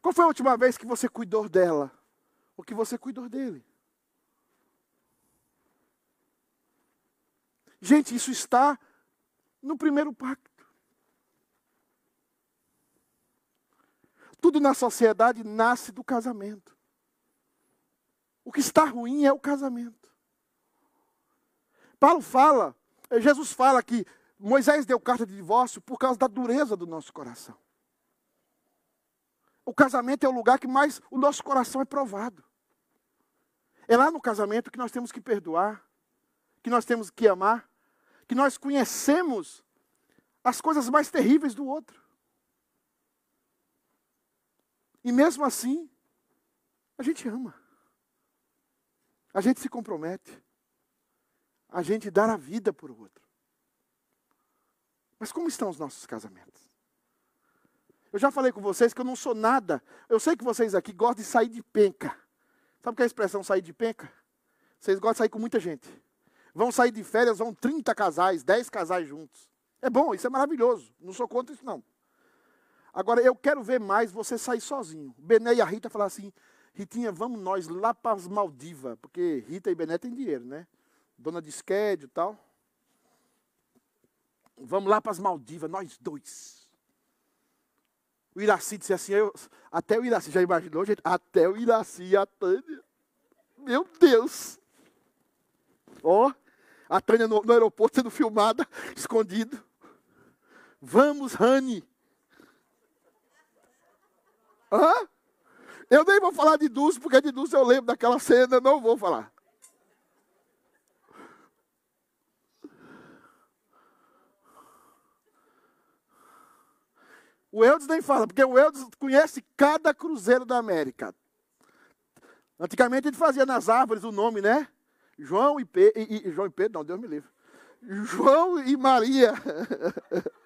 Qual foi a última vez que você cuidou dela? Ou que você cuidou dele? Gente, isso está no primeiro pacto. Tudo na sociedade nasce do casamento. O que está ruim é o casamento. Paulo fala, eh, Jesus fala que Moisés deu carta de divórcio por causa da dureza do nosso coração. O casamento é o lugar que mais o nosso coração é provado. É lá no casamento que nós temos que perdoar, que nós temos que amar, que nós conhecemos as coisas mais terríveis do outro. E mesmo assim, a gente ama. A gente se compromete. A gente dá a vida por outro. Mas como estão os nossos casamentos? Eu já falei com vocês que eu não sou nada. Eu sei que vocês aqui gostam de sair de penca. Sabe o que é a expressão sair de penca? Vocês gostam de sair com muita gente. Vão sair de férias, vão 30 casais, 10 casais juntos. É bom, isso é maravilhoso. Não sou contra isso, não. Agora, eu quero ver mais você sair sozinho. Bené e a Rita falaram assim, Ritinha, vamos nós lá para as Maldivas, porque Rita e Bené têm dinheiro, né? Dona de esquédio e tal. Vamos lá para as Maldivas, nós dois. O Iraci disse assim, eu, até o Iraci, já imaginou, gente? Até o Iraci e a Tânia. Meu Deus! Ó, oh, a Tânia no, no aeroporto sendo filmada, escondido. Vamos, Rani. Hã? Eu nem vou falar de Dulce, porque de Dulce eu lembro daquela cena, não vou falar. O Eudes nem fala, porque o Eudes conhece cada cruzeiro da América. Antigamente a gente fazia nas árvores o nome, né? João e, Pedro, e, e João e Pedro, não, Deus me livre. João e Maria.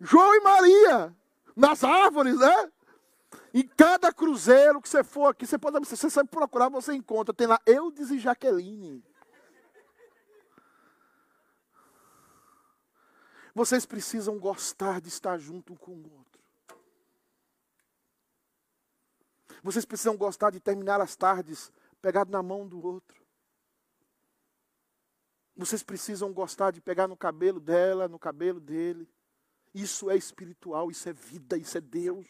João e Maria, nas árvores, né? Em cada cruzeiro que você for aqui, você pode você sabe procurar, você encontra. Tem lá Eudes e Jaqueline. Vocês precisam gostar de estar junto com o outro. Vocês precisam gostar de terminar as tardes pegado na mão do outro. Vocês precisam gostar de pegar no cabelo dela, no cabelo dele. Isso é espiritual, isso é vida, isso é Deus.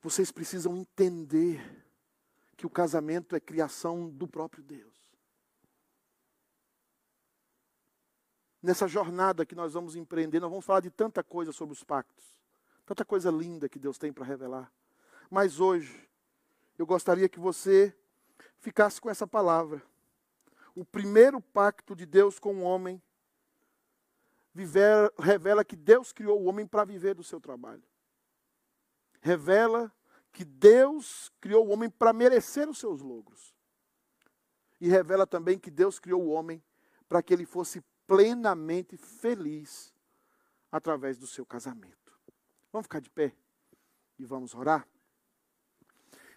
Vocês precisam entender que o casamento é criação do próprio Deus. Nessa jornada que nós vamos empreender, nós vamos falar de tanta coisa sobre os pactos, tanta coisa linda que Deus tem para revelar. Mas hoje, eu gostaria que você ficasse com essa palavra. O primeiro pacto de Deus com o homem viver, revela que Deus criou o homem para viver do seu trabalho. Revela que Deus criou o homem para merecer os seus logros. E revela também que Deus criou o homem para que ele fosse plenamente feliz através do seu casamento. Vamos ficar de pé e vamos orar?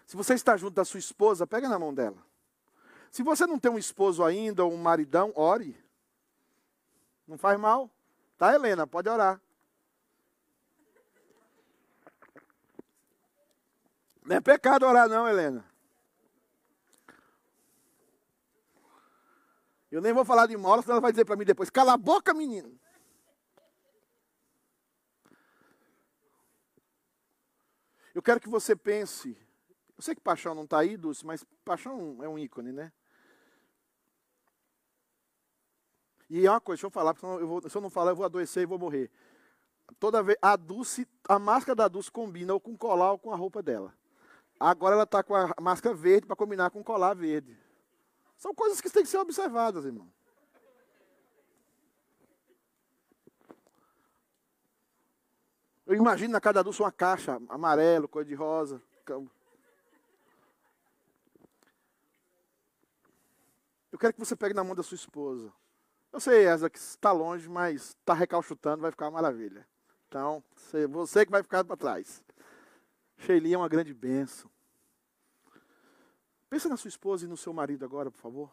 Se você está junto da sua esposa, pega na mão dela. Se você não tem um esposo ainda ou um maridão, ore. Não faz mal. Tá, Helena? Pode orar. Não é pecado orar, não, Helena. Eu nem vou falar de mola, senão ela vai dizer para mim depois: cala a boca, menino. Eu quero que você pense Eu sei que Paixão não está aí, Dulce, mas Paixão é um ícone, né? E é uma coisa, deixa eu falar, porque eu vou, se eu não falar, eu vou adoecer e vou morrer. Toda vez, a Dulce, a máscara da Dulce combina ou com colar ou com a roupa dela. Agora ela está com a máscara verde para combinar com o colar verde. São coisas que têm que ser observadas, irmão. Eu imagino na cada Dulce uma caixa, amarelo, cor de rosa. Eu quero que você pegue na mão da sua esposa. Eu sei, essa que está longe, mas está recalchutando, vai ficar uma maravilha. Então, você que vai ficar para trás. Sheilinha é uma grande bênção. Pensa na sua esposa e no seu marido agora, por favor.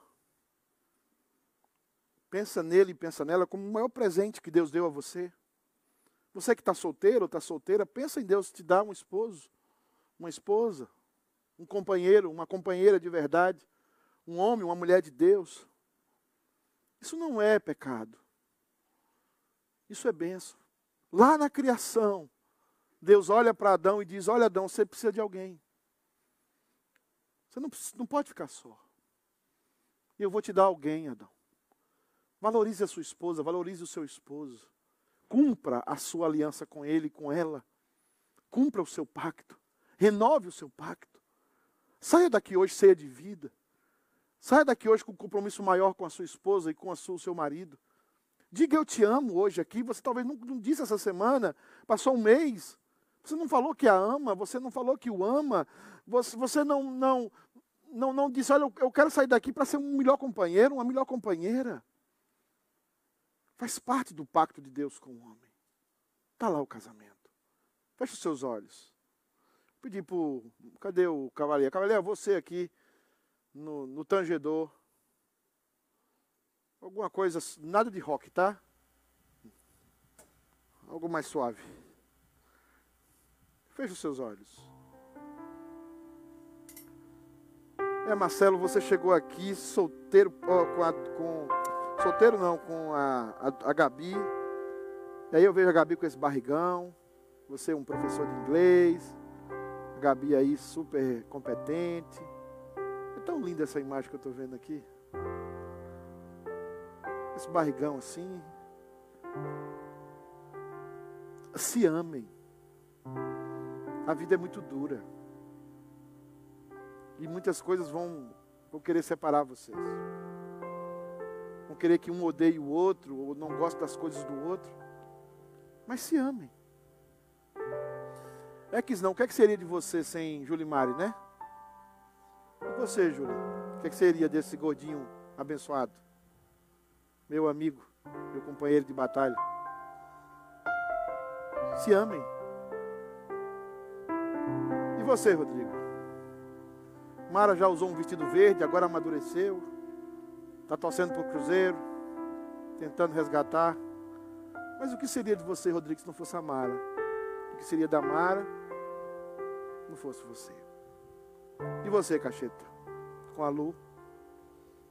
Pensa nele e pensa nela como o maior presente que Deus deu a você. Você que está solteiro ou está solteira, pensa em Deus te dar um esposo, uma esposa, um companheiro, uma companheira de verdade, um homem, uma mulher de Deus. Isso não é pecado. Isso é benção. Lá na criação, Deus olha para Adão e diz: Olha, Adão, você precisa de alguém. Você não, não pode ficar só. E eu vou te dar alguém, Adão. Valorize a sua esposa, valorize o seu esposo. Cumpra a sua aliança com ele com ela. Cumpra o seu pacto. Renove o seu pacto. Saia daqui hoje cheia de vida. Saia daqui hoje com um compromisso maior com a sua esposa e com a sua, o seu marido. Diga eu te amo hoje aqui. Você talvez não, não disse essa semana, passou um mês. Você não falou que a ama, você não falou que o ama, você, você não, não, não, não disse, olha, eu quero sair daqui para ser um melhor companheiro, uma melhor companheira. Faz parte do pacto de Deus com o homem. Está lá o casamento. Feche os seus olhos. Pedi para Cadê o cavaleiro? Cavaleiro, você aqui no, no tangedor. Alguma coisa, nada de rock, tá? Algo mais suave. Feche os seus olhos. É, Marcelo, você chegou aqui solteiro com, a, com solteiro não, com a, a, a Gabi. E aí eu vejo a Gabi com esse barrigão. Você é um professor de inglês. A Gabi aí super competente tão linda essa imagem que eu estou vendo aqui. Esse barrigão assim. Se amem. A vida é muito dura. E muitas coisas vão, vão querer separar vocês. Querer que um odeie o outro, ou não goste das coisas do outro. Mas se amem. É que não, o que, é que seria de você sem Julimari, né? E você, Júlio? O que, é que seria desse gordinho abençoado? Meu amigo, meu companheiro de batalha. Se amem. E você, Rodrigo? Mara já usou um vestido verde, agora amadureceu. Está torcendo para o Cruzeiro, tentando resgatar. Mas o que seria de você, Rodrigo, se não fosse a Mara? O que seria da Mara se não fosse você? E você, Cacheta? Com a Lu?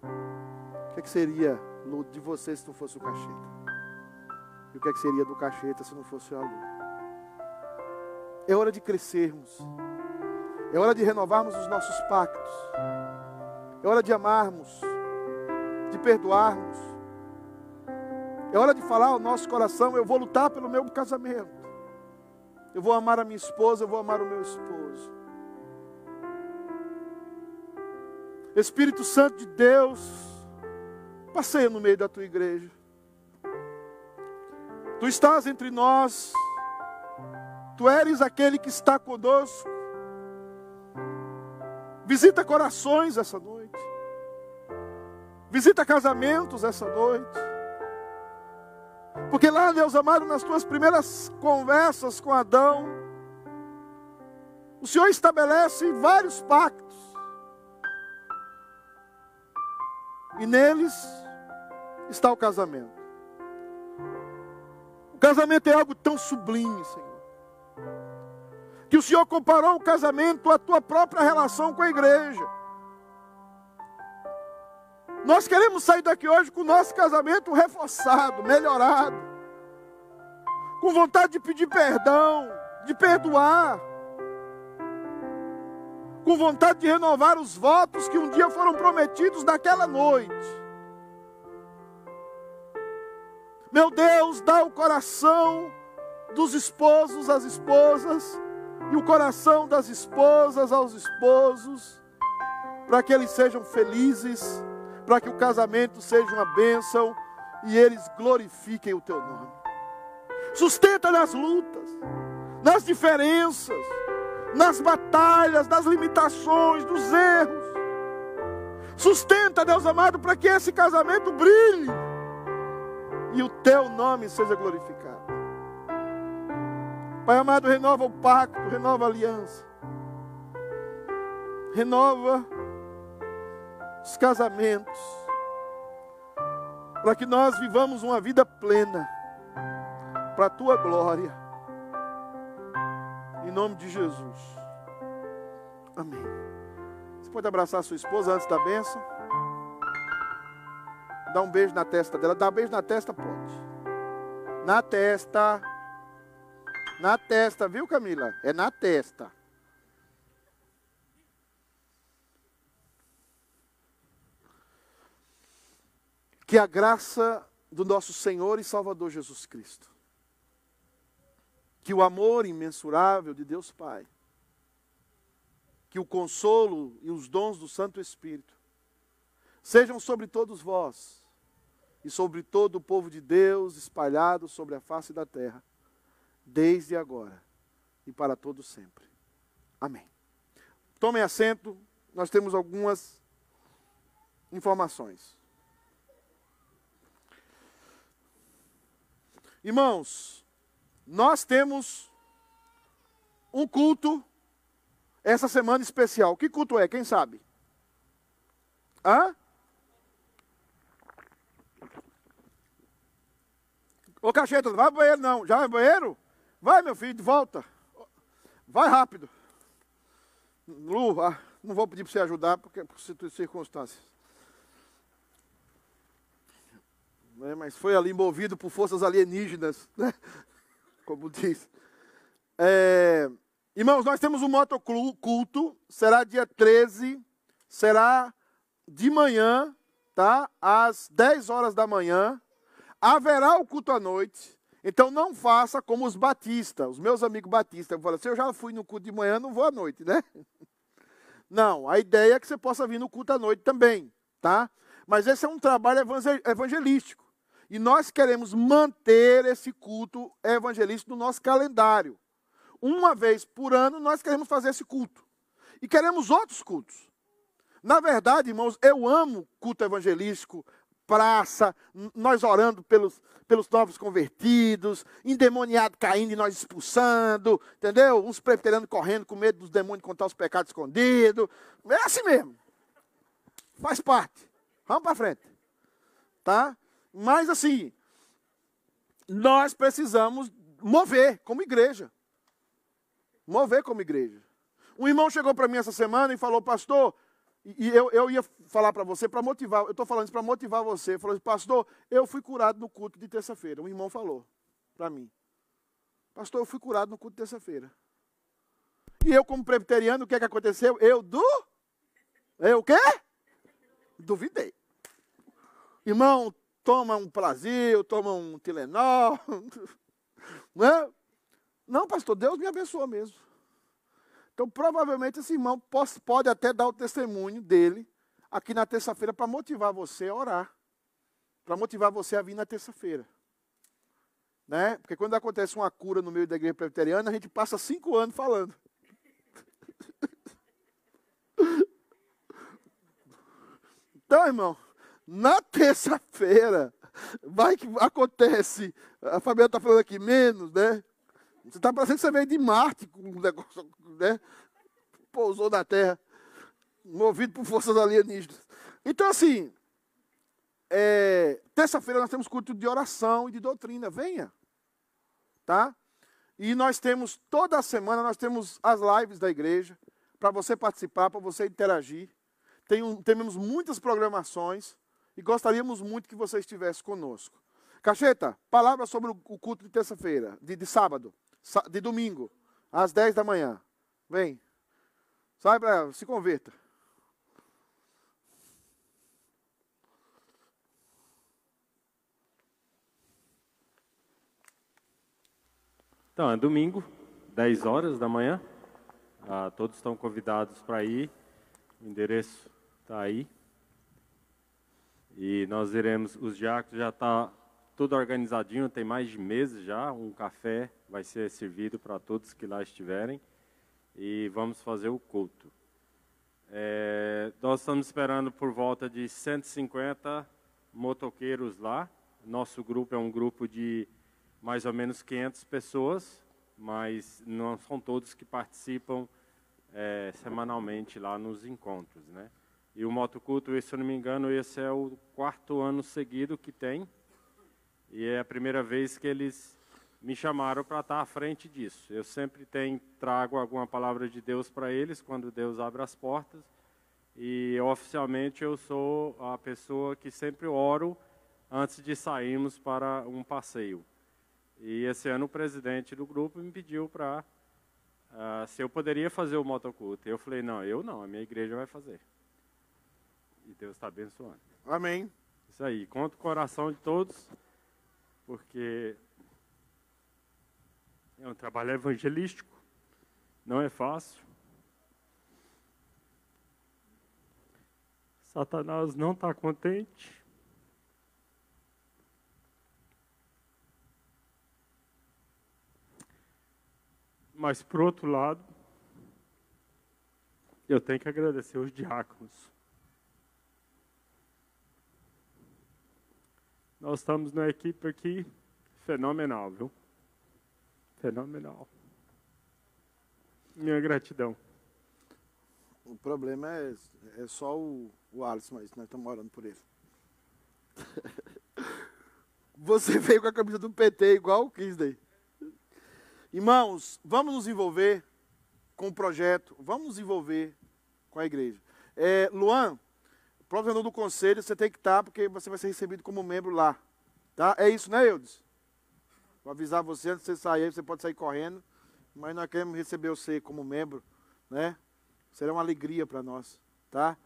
O que, é que seria, Lu, de você se não fosse o Cacheta? E o que, é que seria do Cacheta se não fosse a Lu? É hora de crescermos. É hora de renovarmos os nossos pactos. É hora de amarmos, de perdoarmos. É hora de falar ao nosso coração: eu vou lutar pelo meu casamento. Eu vou amar a minha esposa, eu vou amar o meu esposo. Espírito Santo de Deus, passeia no meio da tua igreja. Tu estás entre nós, tu eres aquele que está conosco. Visita corações essa noite, visita casamentos essa noite. Porque lá, Deus amado, nas tuas primeiras conversas com Adão, o Senhor estabelece vários pactos. E neles está o casamento. O casamento é algo tão sublime, Senhor. Que o Senhor comparou o casamento à tua própria relação com a igreja. Nós queremos sair daqui hoje com o nosso casamento reforçado, melhorado. Com vontade de pedir perdão, de perdoar. com vontade de renovar os votos que um dia foram prometidos naquela noite. Meu Deus, dá o coração dos esposos às esposas e o coração das esposas aos esposos, para que eles sejam felizes, para que o casamento seja uma bênção e eles glorifiquem o teu nome. Sustenta nas lutas, nas diferenças, nas batalhas, nas limitações, dos erros. Sustenta, Deus amado, para que esse casamento brilhe e o teu nome seja glorificado. Pai amado, renova o pacto, renova a aliança, renova os casamentos, para que nós vivamos uma vida plena, para a tua glória, em nome de Jesus. Amém. Você pode abraçar sua esposa antes da bênção? Dá um beijo na testa dela. Dá um beijo na testa, pode. Na testa. Na testa, viu, Camila? É na testa. Que a graça do nosso Senhor e Salvador Jesus Cristo, que o amor imensurável de Deus Pai, que o consolo e os dons do Santo Espírito sejam sobre todos vós e sobre todo o povo de Deus espalhado sobre a face da terra, desde agora e para todo sempre. Amém. Tomem assento, nós temos algumas informações. Irmãos, nós temos um culto essa semana especial. Que culto é? Quem sabe? Hã? Ô cacheta, vai pro banheiro não. Já vai pro banheiro? Vai, meu filho, de volta. Vai rápido. Lu, ah, não vou pedir para você ajudar, porque por circunstâncias. É, mas foi ali movido por forças alienígenas, né? Como diz. É, irmãos, nós temos um motoculto, será dia 13, será de manhã, tá? Às 10 horas da manhã haverá o culto à noite. Então não faça como os batistas, os meus amigos batistas. Falam assim, eu já fui no culto de manhã, não vou à noite, né? Não, a ideia é que você possa vir no culto à noite também, tá? Mas esse é um trabalho evangelístico. E nós queremos manter esse culto evangelístico no nosso calendário. Uma vez por ano nós queremos fazer esse culto. E queremos outros cultos. Na verdade, irmãos, eu amo culto evangelístico, praça, nós orando pelos, pelos novos convertidos, endemoniado caindo e nós expulsando, entendeu? Uns preterianos correndo com medo dos demônios contar os pecados escondidos. É assim mesmo. Faz parte. Vamos para frente. Tá? Mas assim, nós precisamos mover como igreja. Mover como igreja. Um irmão chegou para mim essa semana e falou, pastor, e eu, eu ia falar para você, para motivar, eu estou falando isso para motivar você. Falou assim, pastor, eu fui curado no culto de terça-feira. Um irmão falou para mim. Pastor, eu fui curado no culto de terça-feira. E eu, como presbiteriano, o que é que aconteceu? Eu do? Eu o quê? Duvidei. Irmão, toma um Prazil, toma um Tilenol. Não, é? não, pastor, Deus me abençoou mesmo. Então, provavelmente, esse irmão pode até dar o testemunho dele aqui na terça-feira para motivar você a orar. Para motivar você a vir na terça-feira. Né? Porque quando acontece uma cura no meio da igreja presbiteriana, a gente passa cinco anos falando. Então, irmão, na terça-feira, vai que acontece. A Fabiana está falando aqui menos, né? Você está parecendo que você veio de Marte com um negócio, né? Pousou na Terra, movido por forças alienígenas. Então, assim, é, terça-feira nós temos culto de oração e de doutrina. Venha. Tá? E nós temos, toda semana, nós temos as lives da igreja, para você participar, para você interagir. Tem um, temos muitas programações e gostaríamos muito que você estivesse conosco. Cacheta, palavra sobre o culto de terça-feira, de, de sábado de domingo, às 10 da manhã. Vem. Sai para se converta. Então, é domingo, 10 horas da manhã. Ah, todos estão convidados para ir. O endereço está aí. E nós iremos, os diáconos já está tudo organizadinho, tem mais de meses já. Um café vai ser servido para todos que lá estiverem. E vamos fazer o culto. É, nós estamos esperando por volta de 150 motoqueiros lá. Nosso grupo é um grupo de mais ou menos 500 pessoas, mas não são todos que participam é, semanalmente lá nos encontros, né? E o motoculto, se eu não me engano, esse é o quarto ano seguido que tem, e é a primeira vez que eles me chamaram para estar à frente disso. Eu sempre tenho, trago alguma palavra de Deus para eles quando Deus abre as portas, e oficialmente eu sou a pessoa que sempre oro antes de sairmos para um passeio. E esse ano o presidente do grupo me pediu para uh, se eu poderia fazer o motoculto. Eu falei, não, eu não, a minha igreja vai fazer. E Deus está abençoando. Amém. Isso aí, conta o coração de todos, porque é um trabalho evangelístico, não é fácil. Satanás não está contente. Mas, por outro lado, eu tenho que agradecer os diáconos. Nós estamos numa equipe aqui fenomenal, viu? Fenomenal. Minha gratidão. O problema é, é só o, o Alisson, mas nós estamos orando por ele. Você veio com a camisa do PT igual o Kisney. Irmãos, vamos nos envolver com o projeto, vamos nos envolver com a igreja. É, Luan, provedor do conselho, você tem que estar, porque você vai ser recebido como membro lá. Tá? É isso, né, Eudes? Vou avisar você antes de você sair, você pode sair correndo, mas nós queremos receber você como membro, né? Será uma alegria para nós, tá?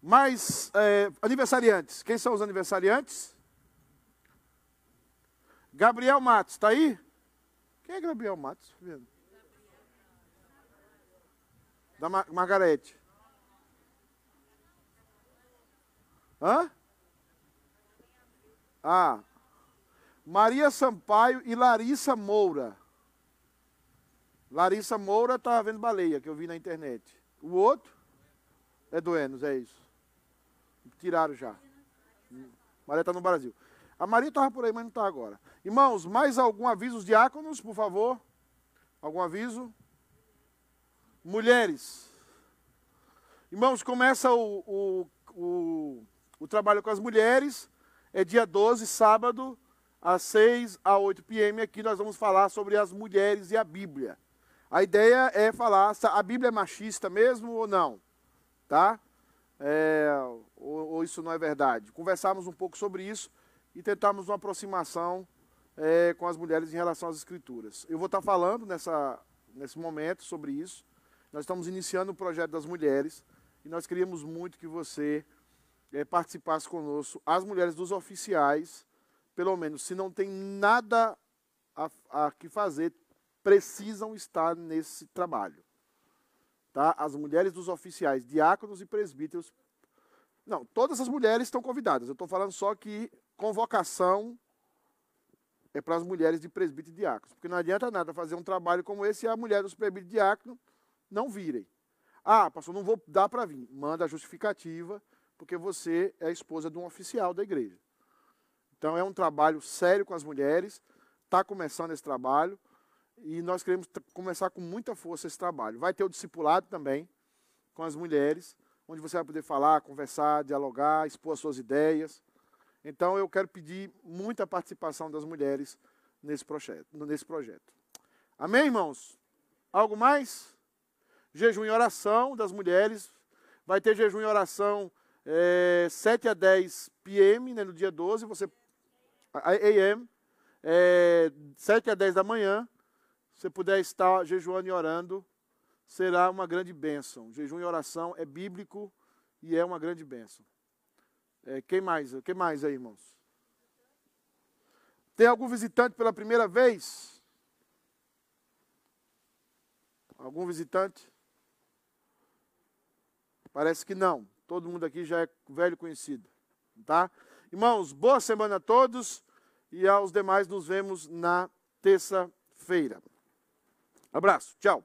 Mas, é, aniversariantes, quem são os aniversariantes? Gabriel Matos, está aí? Quem é Gabriel Matos? Da Mar Margarete. Hã? Ah. Maria Sampaio e Larissa Moura. Larissa Moura estava vendo baleia, que eu vi na internet. O outro é do Enos, é isso. Tiraram já. Maria está no Brasil. A Maria estava por aí, mas não está agora. Irmãos, mais algum aviso? Os diáconos, por favor. Algum aviso? Mulheres. Irmãos, começa o, o, o, o trabalho com as mulheres. É dia 12, sábado, às 6 a 8 p.m. Aqui nós vamos falar sobre as mulheres e a Bíblia. A ideia é falar se a Bíblia é machista mesmo ou não. Tá? É, ou, ou isso não é verdade. Conversarmos um pouco sobre isso e tentarmos uma aproximação é, com as mulheres em relação às escrituras. Eu vou estar falando nessa, nesse momento sobre isso. Nós estamos iniciando o projeto das mulheres e nós queríamos muito que você é, participasse conosco. As mulheres dos oficiais, pelo menos, se não tem nada a, a que fazer, precisam estar nesse trabalho. Tá? As mulheres dos oficiais, diáconos e presbíteros. Não, todas as mulheres estão convidadas. Eu estou falando só que convocação é para as mulheres de presbítero e diáconos. Porque não adianta nada fazer um trabalho como esse e a mulher dos presbíteros e diáconos não virem. Ah, pastor, não vou dar para vir. Manda a justificativa, porque você é a esposa de um oficial da igreja. Então é um trabalho sério com as mulheres, está começando esse trabalho e nós queremos começar com muita força esse trabalho. Vai ter o discipulado também com as mulheres, onde você vai poder falar, conversar, dialogar, expor as suas ideias. Então eu quero pedir muita participação das mulheres nesse projeto. Nesse projeto. Amém, irmãos? Algo mais? Jejum e oração das mulheres. Vai ter jejum e oração é, 7 a 10 p.m., né, no dia 12, você, a.m., é, 7 a 10 da manhã, você puder estar jejuando e orando, será uma grande bênção. Jejum e oração é bíblico e é uma grande bênção. É, quem mais? Quem mais aí, irmãos? Tem algum visitante pela primeira vez? Algum visitante? Parece que não. Todo mundo aqui já é velho conhecido, tá? Irmãos, boa semana a todos e aos demais nos vemos na terça-feira. Abraço, tchau.